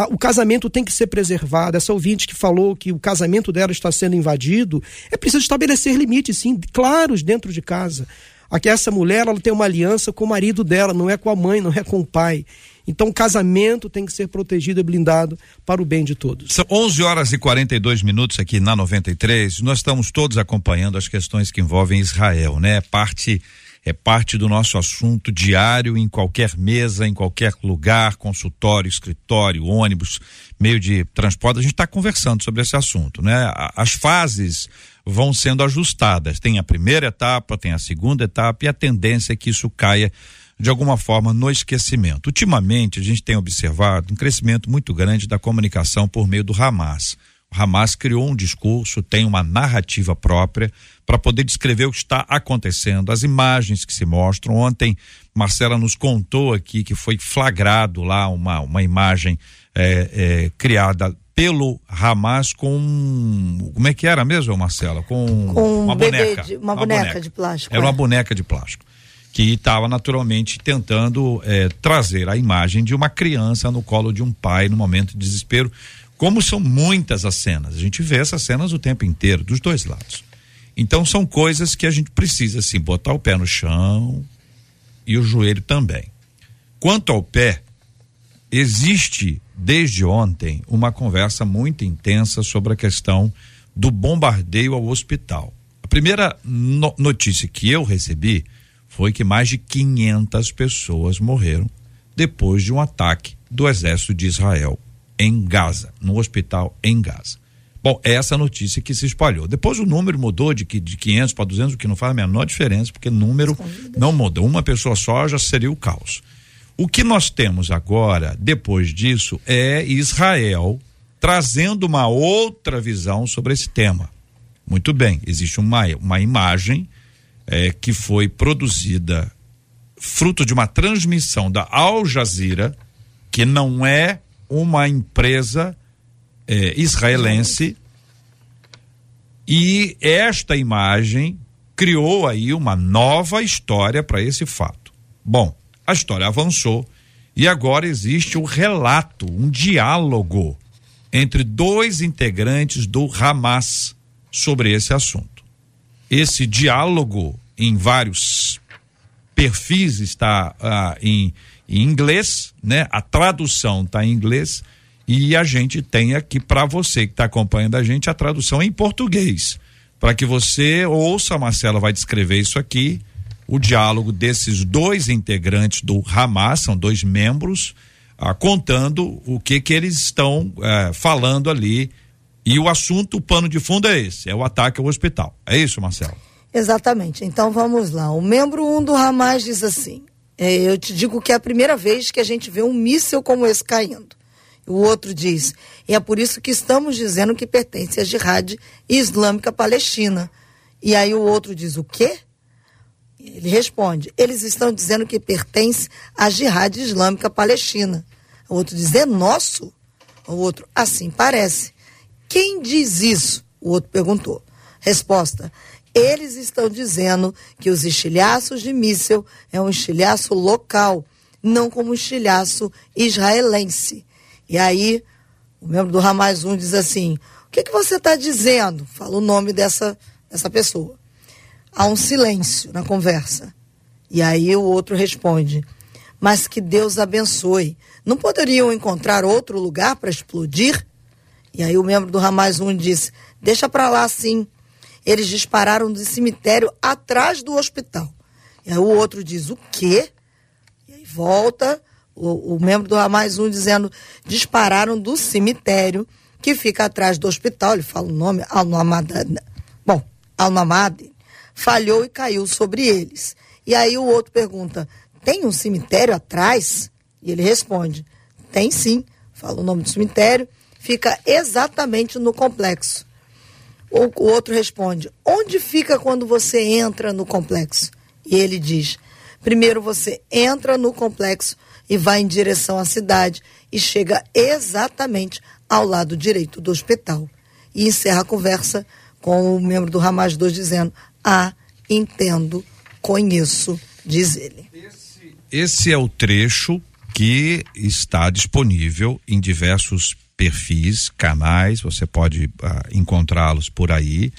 O casamento tem que ser preservado. Essa ouvinte que falou que o casamento dela está sendo invadido, é preciso estabelecer limites, sim, claros dentro de casa. Aqui essa mulher ela tem uma aliança com o marido dela, não é com a mãe, não é com o pai. Então, o casamento tem que ser protegido e blindado para o bem de todos. São 11 horas e 42 minutos aqui na 93. Nós estamos todos acompanhando as questões que envolvem Israel, né? Parte é parte do nosso assunto diário em qualquer mesa, em qualquer lugar, consultório, escritório, ônibus, meio de transporte. A gente está conversando sobre esse assunto, né? As fases vão sendo ajustadas. Tem a primeira etapa, tem a segunda etapa e a tendência é que isso caia de alguma forma no esquecimento. Ultimamente, a gente tem observado um crescimento muito grande da comunicação por meio do Hamas. O Hamas criou um discurso, tem uma narrativa própria para poder descrever o que está acontecendo, as imagens que se mostram. Ontem, Marcela nos contou aqui que foi flagrado lá uma, uma imagem é, é, criada pelo Hamas com como é que era mesmo, Marcela? Com, com uma, boneca, de, uma, uma boneca, boneca de plástico. Era é. uma boneca de plástico que estava naturalmente tentando é, trazer a imagem de uma criança no colo de um pai no momento de desespero. Como são muitas as cenas, a gente vê essas cenas o tempo inteiro, dos dois lados. Então são coisas que a gente precisa assim botar o pé no chão e o joelho também. Quanto ao pé, existe desde ontem uma conversa muito intensa sobre a questão do bombardeio ao hospital. A primeira no notícia que eu recebi foi que mais de 500 pessoas morreram depois de um ataque do exército de Israel em Gaza, no hospital em Gaza. Bom, é essa notícia que se espalhou. Depois o número mudou de, de 500 para 200, o que não faz a menor diferença, porque o número não mudou. Uma pessoa só já seria o caos. O que nós temos agora, depois disso, é Israel trazendo uma outra visão sobre esse tema. Muito bem, existe uma, uma imagem é, que foi produzida fruto de uma transmissão da Al Jazeera, que não é uma empresa é, israelense, e esta imagem criou aí uma nova história para esse fato. Bom, a história avançou e agora existe um relato, um diálogo entre dois integrantes do Hamas sobre esse assunto esse diálogo em vários perfis está ah, em, em, inglês, né? A tradução está em inglês e a gente tem aqui para você que está acompanhando a gente a tradução em português, para que você ouça, a Marcela vai descrever isso aqui, o diálogo desses dois integrantes do Hamas, são dois membros, ah, contando o que que eles estão ah, falando ali e o assunto, o pano de fundo é esse: é o ataque ao hospital. É isso, Marcelo? Exatamente. Então vamos lá. O membro 1 um do Hamas diz assim: é, Eu te digo que é a primeira vez que a gente vê um míssil como esse caindo. O outro diz: e é por isso que estamos dizendo que pertence à Jihad Islâmica Palestina. E aí o outro diz: o quê? Ele responde: eles estão dizendo que pertence à Jihad Islâmica Palestina. O outro diz: é nosso? O outro: assim parece. Quem diz isso? O outro perguntou. Resposta: eles estão dizendo que os estilhaços de míssel é um estilhaço local, não como um estilhaço israelense. E aí, o membro do Hamas 1 diz assim: O que, que você está dizendo? Fala o nome dessa, dessa pessoa. Há um silêncio na conversa. E aí o outro responde: Mas que Deus abençoe. Não poderiam encontrar outro lugar para explodir? E aí o membro do Hamas 1 disse: Deixa para lá sim. Eles dispararam do cemitério atrás do hospital. E aí o outro diz: O quê? E aí volta o, o membro do Hamas 1 dizendo: dispararam do cemitério que fica atrás do hospital. Ele fala o nome, Al-Namad. Bom, Al-Namad falhou e caiu sobre eles. E aí o outro pergunta: tem um cemitério atrás? E ele responde: tem sim. Fala o nome do cemitério, fica exatamente no complexo. O, o outro responde: onde fica quando você entra no complexo? E ele diz: primeiro você entra no complexo e vai em direção à cidade e chega exatamente ao lado direito do hospital. E encerra a conversa com o membro do Hamas 2 dizendo: Ah, entendo, conheço, diz ele. Esse, esse é o trecho que está disponível em diversos perfis, canais, você pode uh, encontrá-los por aí.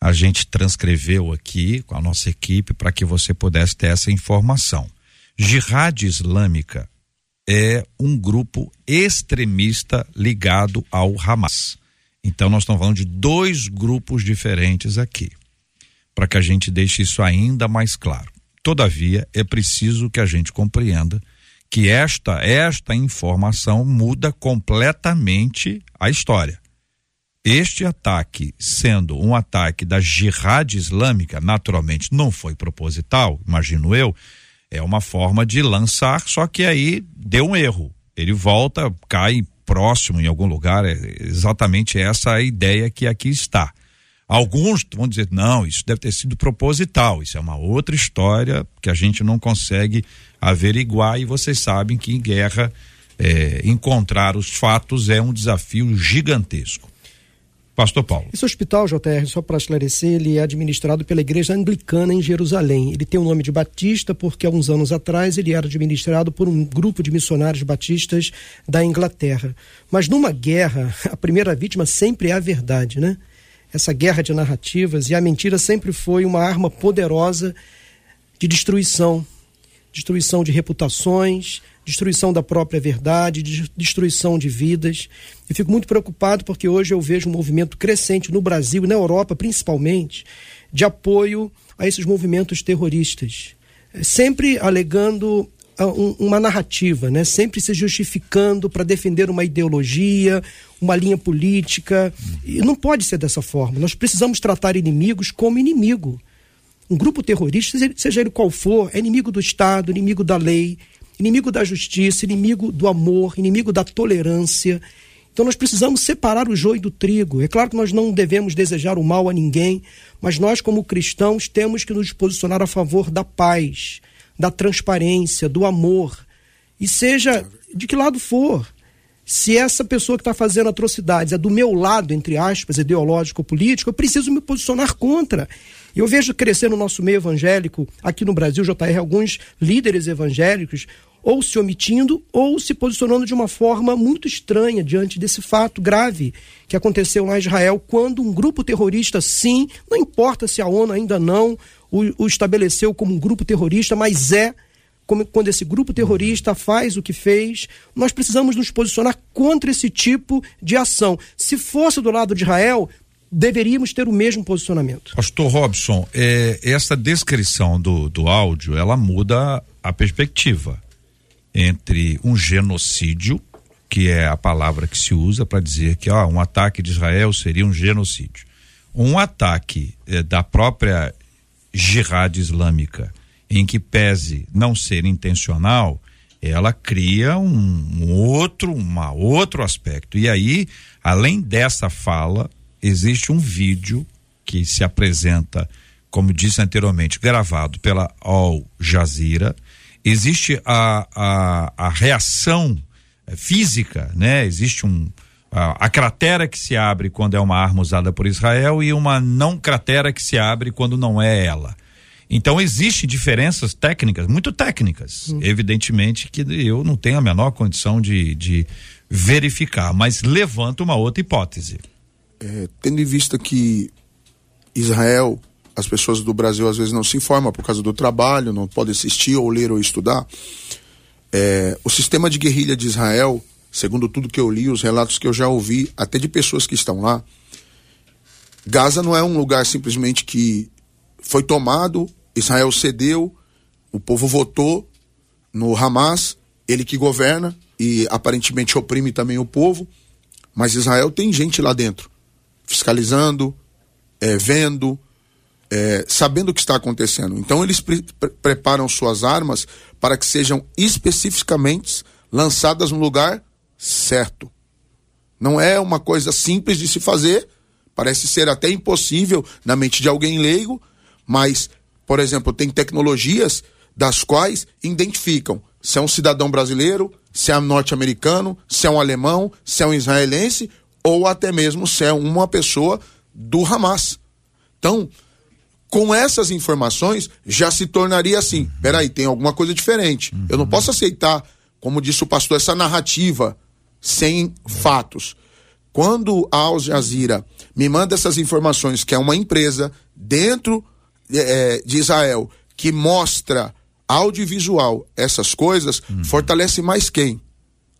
A gente transcreveu aqui com a nossa equipe para que você pudesse ter essa informação. Jihad Islâmica é um grupo extremista ligado ao Hamas. Então nós estamos falando de dois grupos diferentes aqui, para que a gente deixe isso ainda mais claro. Todavia, é preciso que a gente compreenda que esta esta informação muda completamente a história. Este ataque, sendo um ataque da Jihad Islâmica, naturalmente não foi proposital, imagino eu, é uma forma de lançar, só que aí deu um erro. Ele volta, cai próximo em algum lugar, é exatamente essa a ideia que aqui está. Alguns vão dizer, não, isso deve ter sido proposital, isso é uma outra história que a gente não consegue averiguar e vocês sabem que em guerra é, encontrar os fatos é um desafio gigantesco. Pastor Paulo. Esse hospital, JR, só para esclarecer, ele é administrado pela Igreja Anglicana em Jerusalém. Ele tem o nome de Batista porque há uns anos atrás ele era administrado por um grupo de missionários batistas da Inglaterra. Mas numa guerra, a primeira vítima sempre é a verdade, né? Essa guerra de narrativas e a mentira sempre foi uma arma poderosa de destruição, destruição de reputações, destruição da própria verdade, destruição de vidas. E fico muito preocupado porque hoje eu vejo um movimento crescente no Brasil e na Europa, principalmente, de apoio a esses movimentos terroristas. Sempre alegando uma narrativa, né? sempre se justificando para defender uma ideologia, uma linha política. E não pode ser dessa forma. Nós precisamos tratar inimigos como inimigo. Um grupo terrorista, seja ele qual for, é inimigo do Estado, inimigo da lei, inimigo da justiça, inimigo do amor, inimigo da tolerância. Então nós precisamos separar o joio do trigo. É claro que nós não devemos desejar o mal a ninguém, mas nós, como cristãos, temos que nos posicionar a favor da paz, da transparência, do amor. E seja de que lado for. Se essa pessoa que está fazendo atrocidades é do meu lado, entre aspas, ideológico ou político, eu preciso me posicionar contra. Eu vejo crescer no nosso meio evangélico, aqui no Brasil, JR, alguns líderes evangélicos ou se omitindo ou se posicionando de uma forma muito estranha diante desse fato grave que aconteceu lá em Israel, quando um grupo terrorista, sim, não importa se a ONU ainda não o, o estabeleceu como um grupo terrorista, mas é quando esse grupo terrorista faz o que fez, nós precisamos nos posicionar contra esse tipo de ação. Se fosse do lado de Israel, deveríamos ter o mesmo posicionamento. Pastor Robson, é, essa descrição do, do áudio, ela muda a perspectiva entre um genocídio, que é a palavra que se usa para dizer que ó, um ataque de Israel seria um genocídio. Um ataque eh, da própria jihad islâmica, em que pese não ser intencional, ela cria um, um outro, uma outro aspecto. E aí, além dessa fala, existe um vídeo que se apresenta, como disse anteriormente, gravado pela Al Jazeera. Existe a, a, a reação eh, física, né? Existe um, a, a, cratera que se abre quando é uma arma usada por Israel e uma não cratera que se abre quando não é ela. Então existem diferenças técnicas, muito técnicas. Hum. Evidentemente que eu não tenho a menor condição de, de verificar, mas levanto uma outra hipótese. É, tendo em vista que Israel, as pessoas do Brasil às vezes não se informam por causa do trabalho, não podem assistir ou ler ou estudar. É, o sistema de guerrilha de Israel, segundo tudo que eu li, os relatos que eu já ouvi, até de pessoas que estão lá, Gaza não é um lugar simplesmente que foi tomado Israel cedeu, o povo votou no Hamas, ele que governa e aparentemente oprime também o povo, mas Israel tem gente lá dentro, fiscalizando, é, vendo, é, sabendo o que está acontecendo. Então eles pre preparam suas armas para que sejam especificamente lançadas no lugar certo. Não é uma coisa simples de se fazer, parece ser até impossível na mente de alguém leigo, mas por exemplo, tem tecnologias das quais identificam se é um cidadão brasileiro, se é um norte-americano, se é um alemão, se é um israelense ou até mesmo se é uma pessoa do Hamas. Então, com essas informações, já se tornaria assim: peraí, tem alguma coisa diferente. Eu não posso aceitar, como disse o pastor, essa narrativa sem fatos. Quando a Al Jazeera me manda essas informações, que é uma empresa dentro é, de Israel que mostra audiovisual essas coisas, uhum. fortalece mais quem?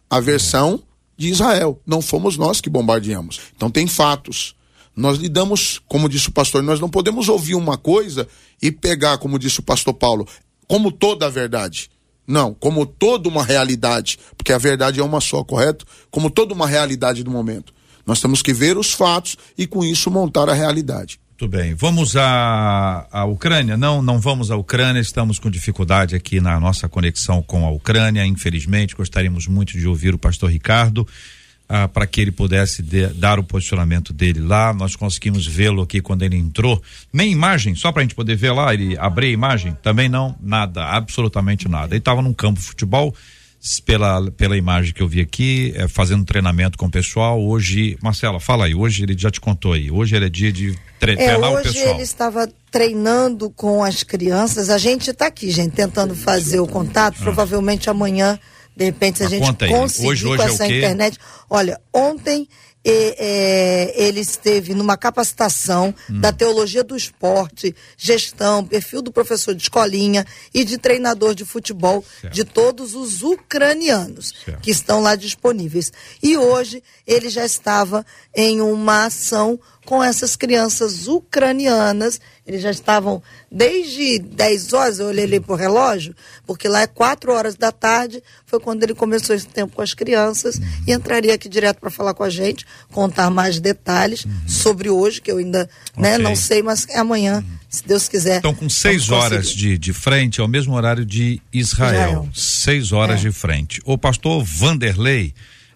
A versão de Israel. Não fomos nós que bombardeamos. Então tem fatos. Nós lidamos, como disse o pastor, nós não podemos ouvir uma coisa e pegar, como disse o pastor Paulo, como toda a verdade. Não, como toda uma realidade, porque a verdade é uma só, correto? Como toda uma realidade do momento. Nós temos que ver os fatos e com isso montar a realidade. Muito bem. Vamos à, à Ucrânia? Não, não vamos à Ucrânia. Estamos com dificuldade aqui na nossa conexão com a Ucrânia. Infelizmente, gostaríamos muito de ouvir o pastor Ricardo. Ah, para que ele pudesse de, dar o posicionamento dele lá. Nós conseguimos vê-lo aqui quando ele entrou. Nem imagem, só para a gente poder ver lá, ele abrir a imagem? Também não, nada, absolutamente nada. Ele estava num campo de futebol, pela, pela imagem que eu vi aqui, é, fazendo treinamento com o pessoal. Hoje, Marcela, fala aí, hoje ele já te contou aí, hoje era dia de tre é, treinar o pessoal. Hoje ele estava treinando com as crianças, a gente está aqui, gente, tentando fazer o contato, ah. provavelmente amanhã, de repente, se a, gente conseguir hoje, hoje com é essa internet. Olha, ontem e, é, ele esteve numa capacitação hum. da teologia do esporte, gestão, perfil do professor de escolinha e de treinador de futebol certo. de todos os ucranianos certo. que estão lá disponíveis. E hoje ele já estava em uma ação com essas crianças ucranianas. Eles já estavam desde 10 horas, eu olhei ali para o relógio, porque lá é 4 horas da tarde, foi quando ele começou esse tempo com as crianças uhum. e entraria aqui direto para falar com a gente, contar mais detalhes uhum. sobre hoje, que eu ainda né, okay. não sei, mas é amanhã, uhum. se Deus quiser. Então, com 6 horas de, de frente, é o mesmo horário de Israel. 6 horas é. de frente. O pastor Vanderlei,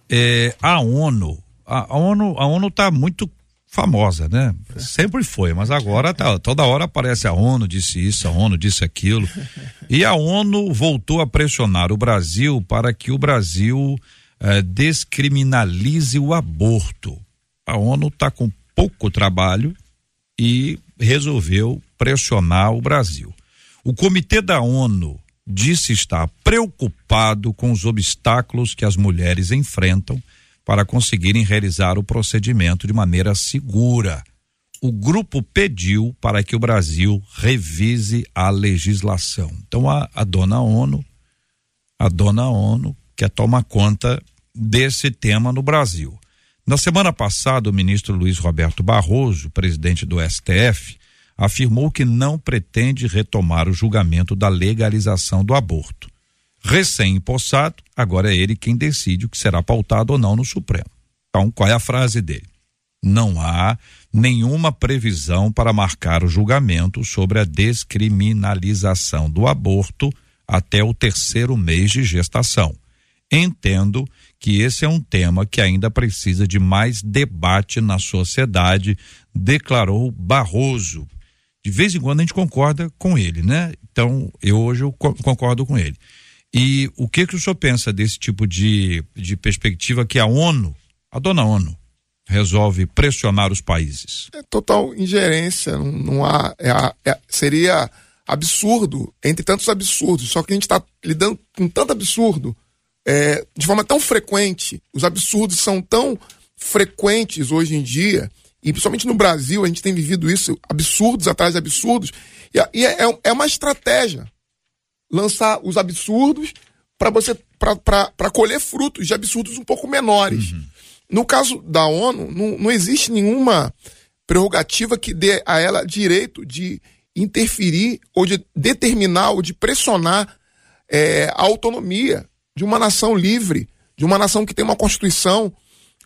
é, a ONU, a, a ONU a ONU está muito famosa, né? Sempre foi, mas agora tá, toda hora aparece a ONU disse isso, a ONU disse aquilo. E a ONU voltou a pressionar o Brasil para que o Brasil eh, descriminalize o aborto. A ONU está com pouco trabalho e resolveu pressionar o Brasil. O Comitê da ONU disse estar preocupado com os obstáculos que as mulheres enfrentam para conseguirem realizar o procedimento de maneira segura. O grupo pediu para que o Brasil revise a legislação. Então a, a dona ONU, a dona ONU quer tomar conta desse tema no Brasil. Na semana passada, o ministro Luiz Roberto Barroso, presidente do STF, afirmou que não pretende retomar o julgamento da legalização do aborto recém-impossado, agora é ele quem decide o que será pautado ou não no Supremo. Então, qual é a frase dele? Não há nenhuma previsão para marcar o julgamento sobre a descriminalização do aborto até o terceiro mês de gestação. Entendo que esse é um tema que ainda precisa de mais debate na sociedade, declarou Barroso. De vez em quando a gente concorda com ele, né? Então, eu hoje eu co- concordo com ele. E o que que o senhor pensa desse tipo de, de perspectiva que a ONU, a dona ONU, resolve pressionar os países? É total ingerência, não, não há. é é- seria absurdo, entre tantos absurdos, só que a gente está lidando com tanto absurdo, é, de forma tão frequente, os absurdos são tão frequentes hoje em dia, e principalmente no Brasil, a gente tem vivido isso, absurdos atrás de absurdos, e, e é, é uma estratégia lançar os absurdos para você para colher frutos de absurdos um pouco menores. No caso da ONU, não, não existe nenhuma prerrogativa que dê a ela direito de interferir ou de determinar ou de pressionar é, a autonomia de uma nação livre, de uma nação que tem uma constituição,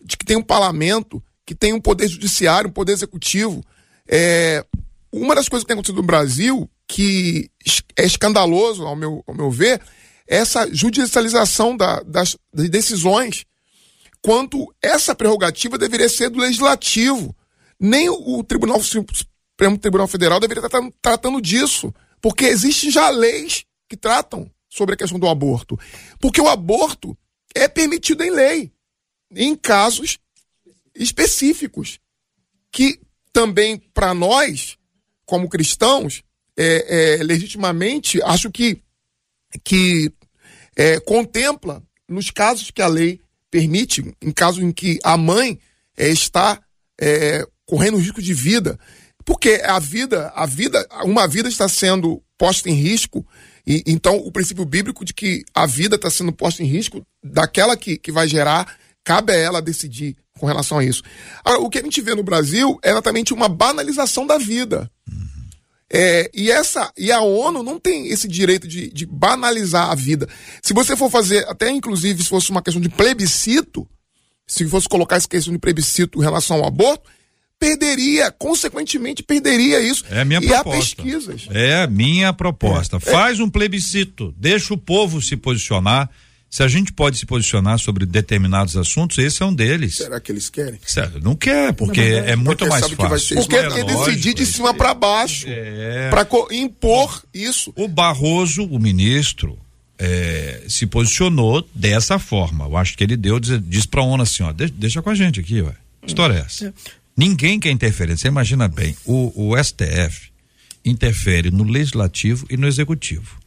de que tem um parlamento, que tem um poder judiciário, um poder executivo. É, uma das coisas que tem acontecido no Brasil, que é escandaloso, ao meu, ao meu ver, essa judicialização da- das, das decisões, quanto essa prerrogativa deveria ser do legislativo. Nem o, Tribunal Supremo Tribunal Federal deveria estar tratando disso, porque existem já leis que tratam sobre a questão do aborto. Porque o aborto é permitido em lei, em casos específicos, que também para nós, como cristãos, é, é, legitimamente, acho que, que é, contempla nos casos que a lei permite, em caso em que a mãe é, está é, correndo risco de vida, porque a vida, a vida, uma vida está sendo posta em risco, e então o princípio bíblico de que a vida está sendo posta em risco daquela que, que vai gerar, cabe a ela decidir com relação a isso. Agora, o que a gente vê no Brasil é exatamente uma banalização da vida. É, e, essa, e a ONU não tem esse direito de, de banalizar a vida. Se você for fazer, até inclusive se fosse uma questão de plebiscito, se fosse colocar essa questão de plebiscito em relação ao aborto, perderia, consequentemente, perderia isso. É a minha e proposta. há pesquisas. É a minha proposta. Faz um plebiscito, deixa o povo se posicionar. Se a gente pode se posicionar sobre determinados assuntos, esse é um deles. Será que eles querem? Sério, não quer, porque é muito Porque mais sabe que vai fácil. ser Porque É é decidir de é cima para baixo. É. Para impor isso. O Barroso, o ministro, é, se posicionou dessa forma. Eu acho que ele deu, diz, diz pra ONU assim, ó, deixa, deixa com a gente aqui, ué. Que História é essa? Ninguém quer interferência. Você imagina bem, o, o STF interfere no legislativo e no executivo.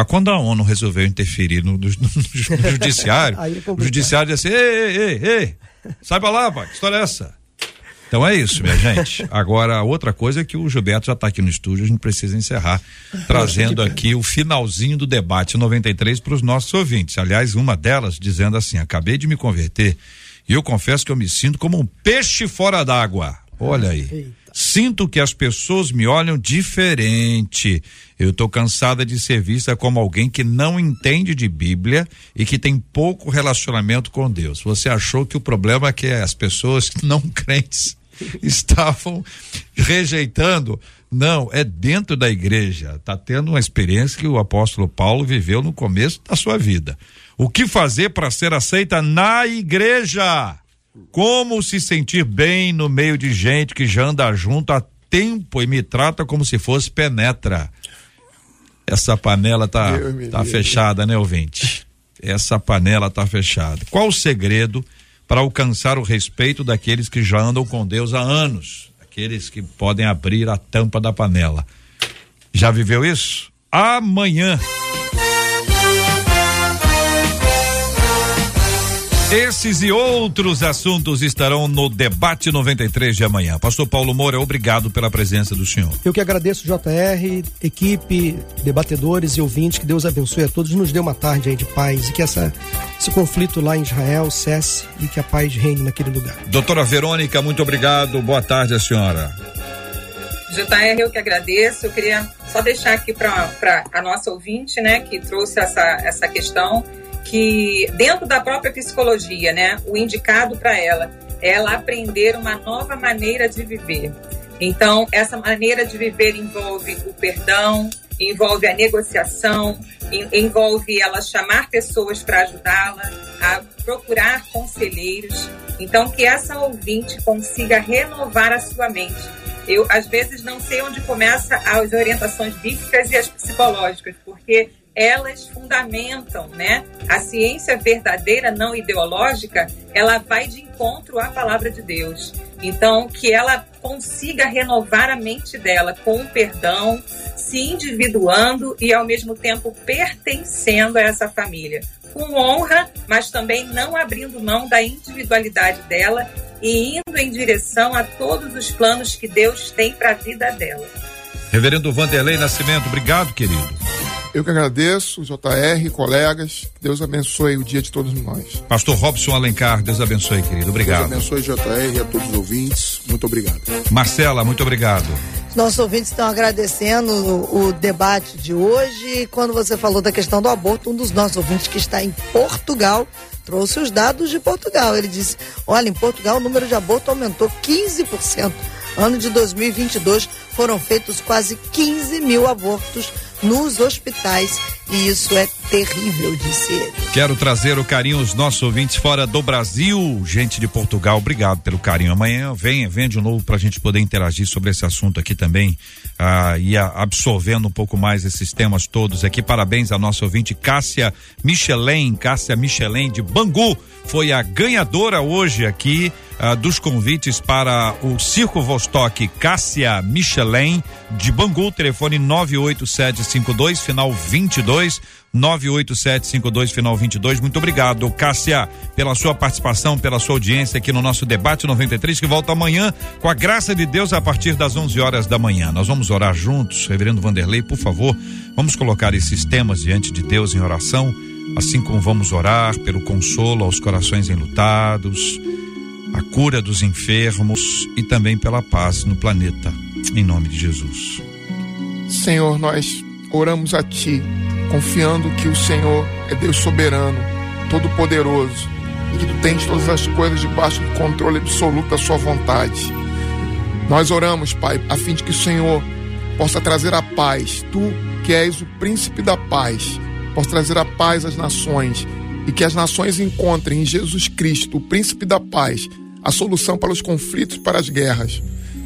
Mas quando a ONU resolveu interferir no, no- no- no judiciário, é o judiciário disse, ei, ei, ei, ei, sai pra lá, pai, que história é essa? Então é isso, minha gente. Agora, outra coisa é que o Gilberto já está aqui no estúdio, a gente precisa encerrar, trazendo aqui o finalzinho do debate 93 para os nossos ouvintes. Aliás, uma delas dizendo assim: acabei de me converter e eu confesso que eu me sinto como um peixe fora d'água. Olha aí. Sinto que as pessoas me olham diferente. Eu tô cansada de ser vista como alguém que não entende de Bíblia e que tem pouco relacionamento com Deus. Você achou que o problema é que as pessoas não crentes estavam rejeitando? Não, é dentro da igreja. Tá tendo uma experiência que o apóstolo Paulo viveu no começo da sua vida. O que fazer para ser aceita na igreja? Como se sentir bem no meio de gente que já anda junto há tempo e me trata como se fosse penetra? Essa panela tá, Deus tá fechada, né, ouvinte? Essa panela tá fechada. Qual o segredo para alcançar o respeito daqueles que já andam com Deus há anos? Aqueles que podem abrir a tampa da panela. Já viveu isso? Amanhã. Esses e outros assuntos estarão no debate 93 de amanhã. Pastor Paulo Moura, obrigado pela presença do senhor. Eu que agradeço, JR, equipe, debatedores e ouvintes, que Deus abençoe a todos, nos dê uma tarde aí de paz e que essa, esse conflito lá em Israel cesse e que a paz reine naquele lugar. Doutora Verônica, muito obrigado. Boa tarde, a senhora. JR, eu que agradeço. Eu queria só deixar aqui para a nossa ouvinte, né, que trouxe essa, essa questão, que dentro da própria psicologia, né, o indicado para ela é ela aprender uma nova maneira de viver. Então, essa maneira de viver envolve o perdão, envolve a negociação, envolve ela chamar pessoas para ajudá-la, a procurar conselheiros. Então, que essa ouvinte consiga renovar a sua mente. Eu, às vezes, não sei onde começa as orientações bíblicas e as psicológicas, porque elas fundamentam, né? A ciência verdadeira, não ideológica, ela vai de encontro à palavra de Deus. Então, que ela consiga renovar a mente dela com o perdão, se individuando e ao mesmo tempo pertencendo a essa família. Com honra, mas também não abrindo mão da individualidade dela e indo em direção a todos os planos que Deus tem para a vida dela. Reverendo Vanderlei Nascimento, obrigado, querido. Eu que agradeço, JR, colegas. Deus abençoe o dia de todos nós. Pastor Robson Alencar, Deus abençoe, querido. Obrigado. Deus abençoe, JR, e a todos os ouvintes. Muito obrigado. Marcela, muito obrigado. Nossos ouvintes estão agradecendo o, o debate de hoje. Quando você falou da questão do aborto, um dos nossos ouvintes que está em Portugal trouxe os dados de Portugal. Ele disse: olha, em Portugal o número de aborto aumentou 15%. Ano de 2022 foram feitos quase 15 mil abortos nos hospitais e isso é terrível, disse ele. Quero trazer o carinho aos nossos ouvintes fora do Brasil, gente de Portugal, obrigado pelo carinho. Amanhã venha, venha de novo para a gente poder interagir sobre esse assunto aqui também ah, e a, absorvendo um pouco mais esses temas todos aqui. Parabéns à nossa ouvinte Cássia Michelin, Cássia Michelin de Bangu, foi a ganhadora hoje aqui ah, dos convites para o Circo Vostok Cássia Michelin de Bangu, telefone 98752 final 22 98752 final 22. Muito obrigado, Cássia, pela sua participação, pela sua audiência aqui no nosso debate 93 que volta amanhã com a graça de Deus a partir das 11 horas da manhã. Nós vamos orar juntos, Reverendo Vanderlei, por favor, vamos colocar esses temas diante de Deus em oração, assim como vamos orar pelo consolo aos corações enlutados a cura dos enfermos e também pela paz no planeta. Em nome de Jesus. Senhor, nós oramos a Ti, confiando que o Senhor é Deus soberano, todo-poderoso, e que Tu tens todas as coisas debaixo do controle absoluto da Sua vontade. Nós oramos, Pai, a fim de que o Senhor possa trazer a paz, Tu que és o príncipe da paz, possa trazer a paz às nações e que as nações encontrem em Jesus Cristo, o príncipe da paz, a solução para os conflitos, para as guerras.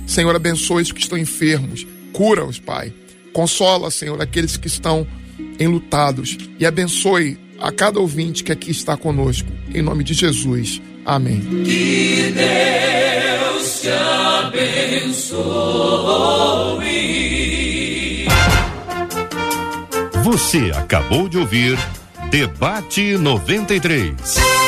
Senhor, abençoe os que estão enfermos, cura-os, Pai. Consola, Senhor, aqueles que estão enlutados e abençoe a cada ouvinte que aqui está conosco. Em nome de Jesus. Amém. Que Deus te abençoe. Você acabou de ouvir Debate 93.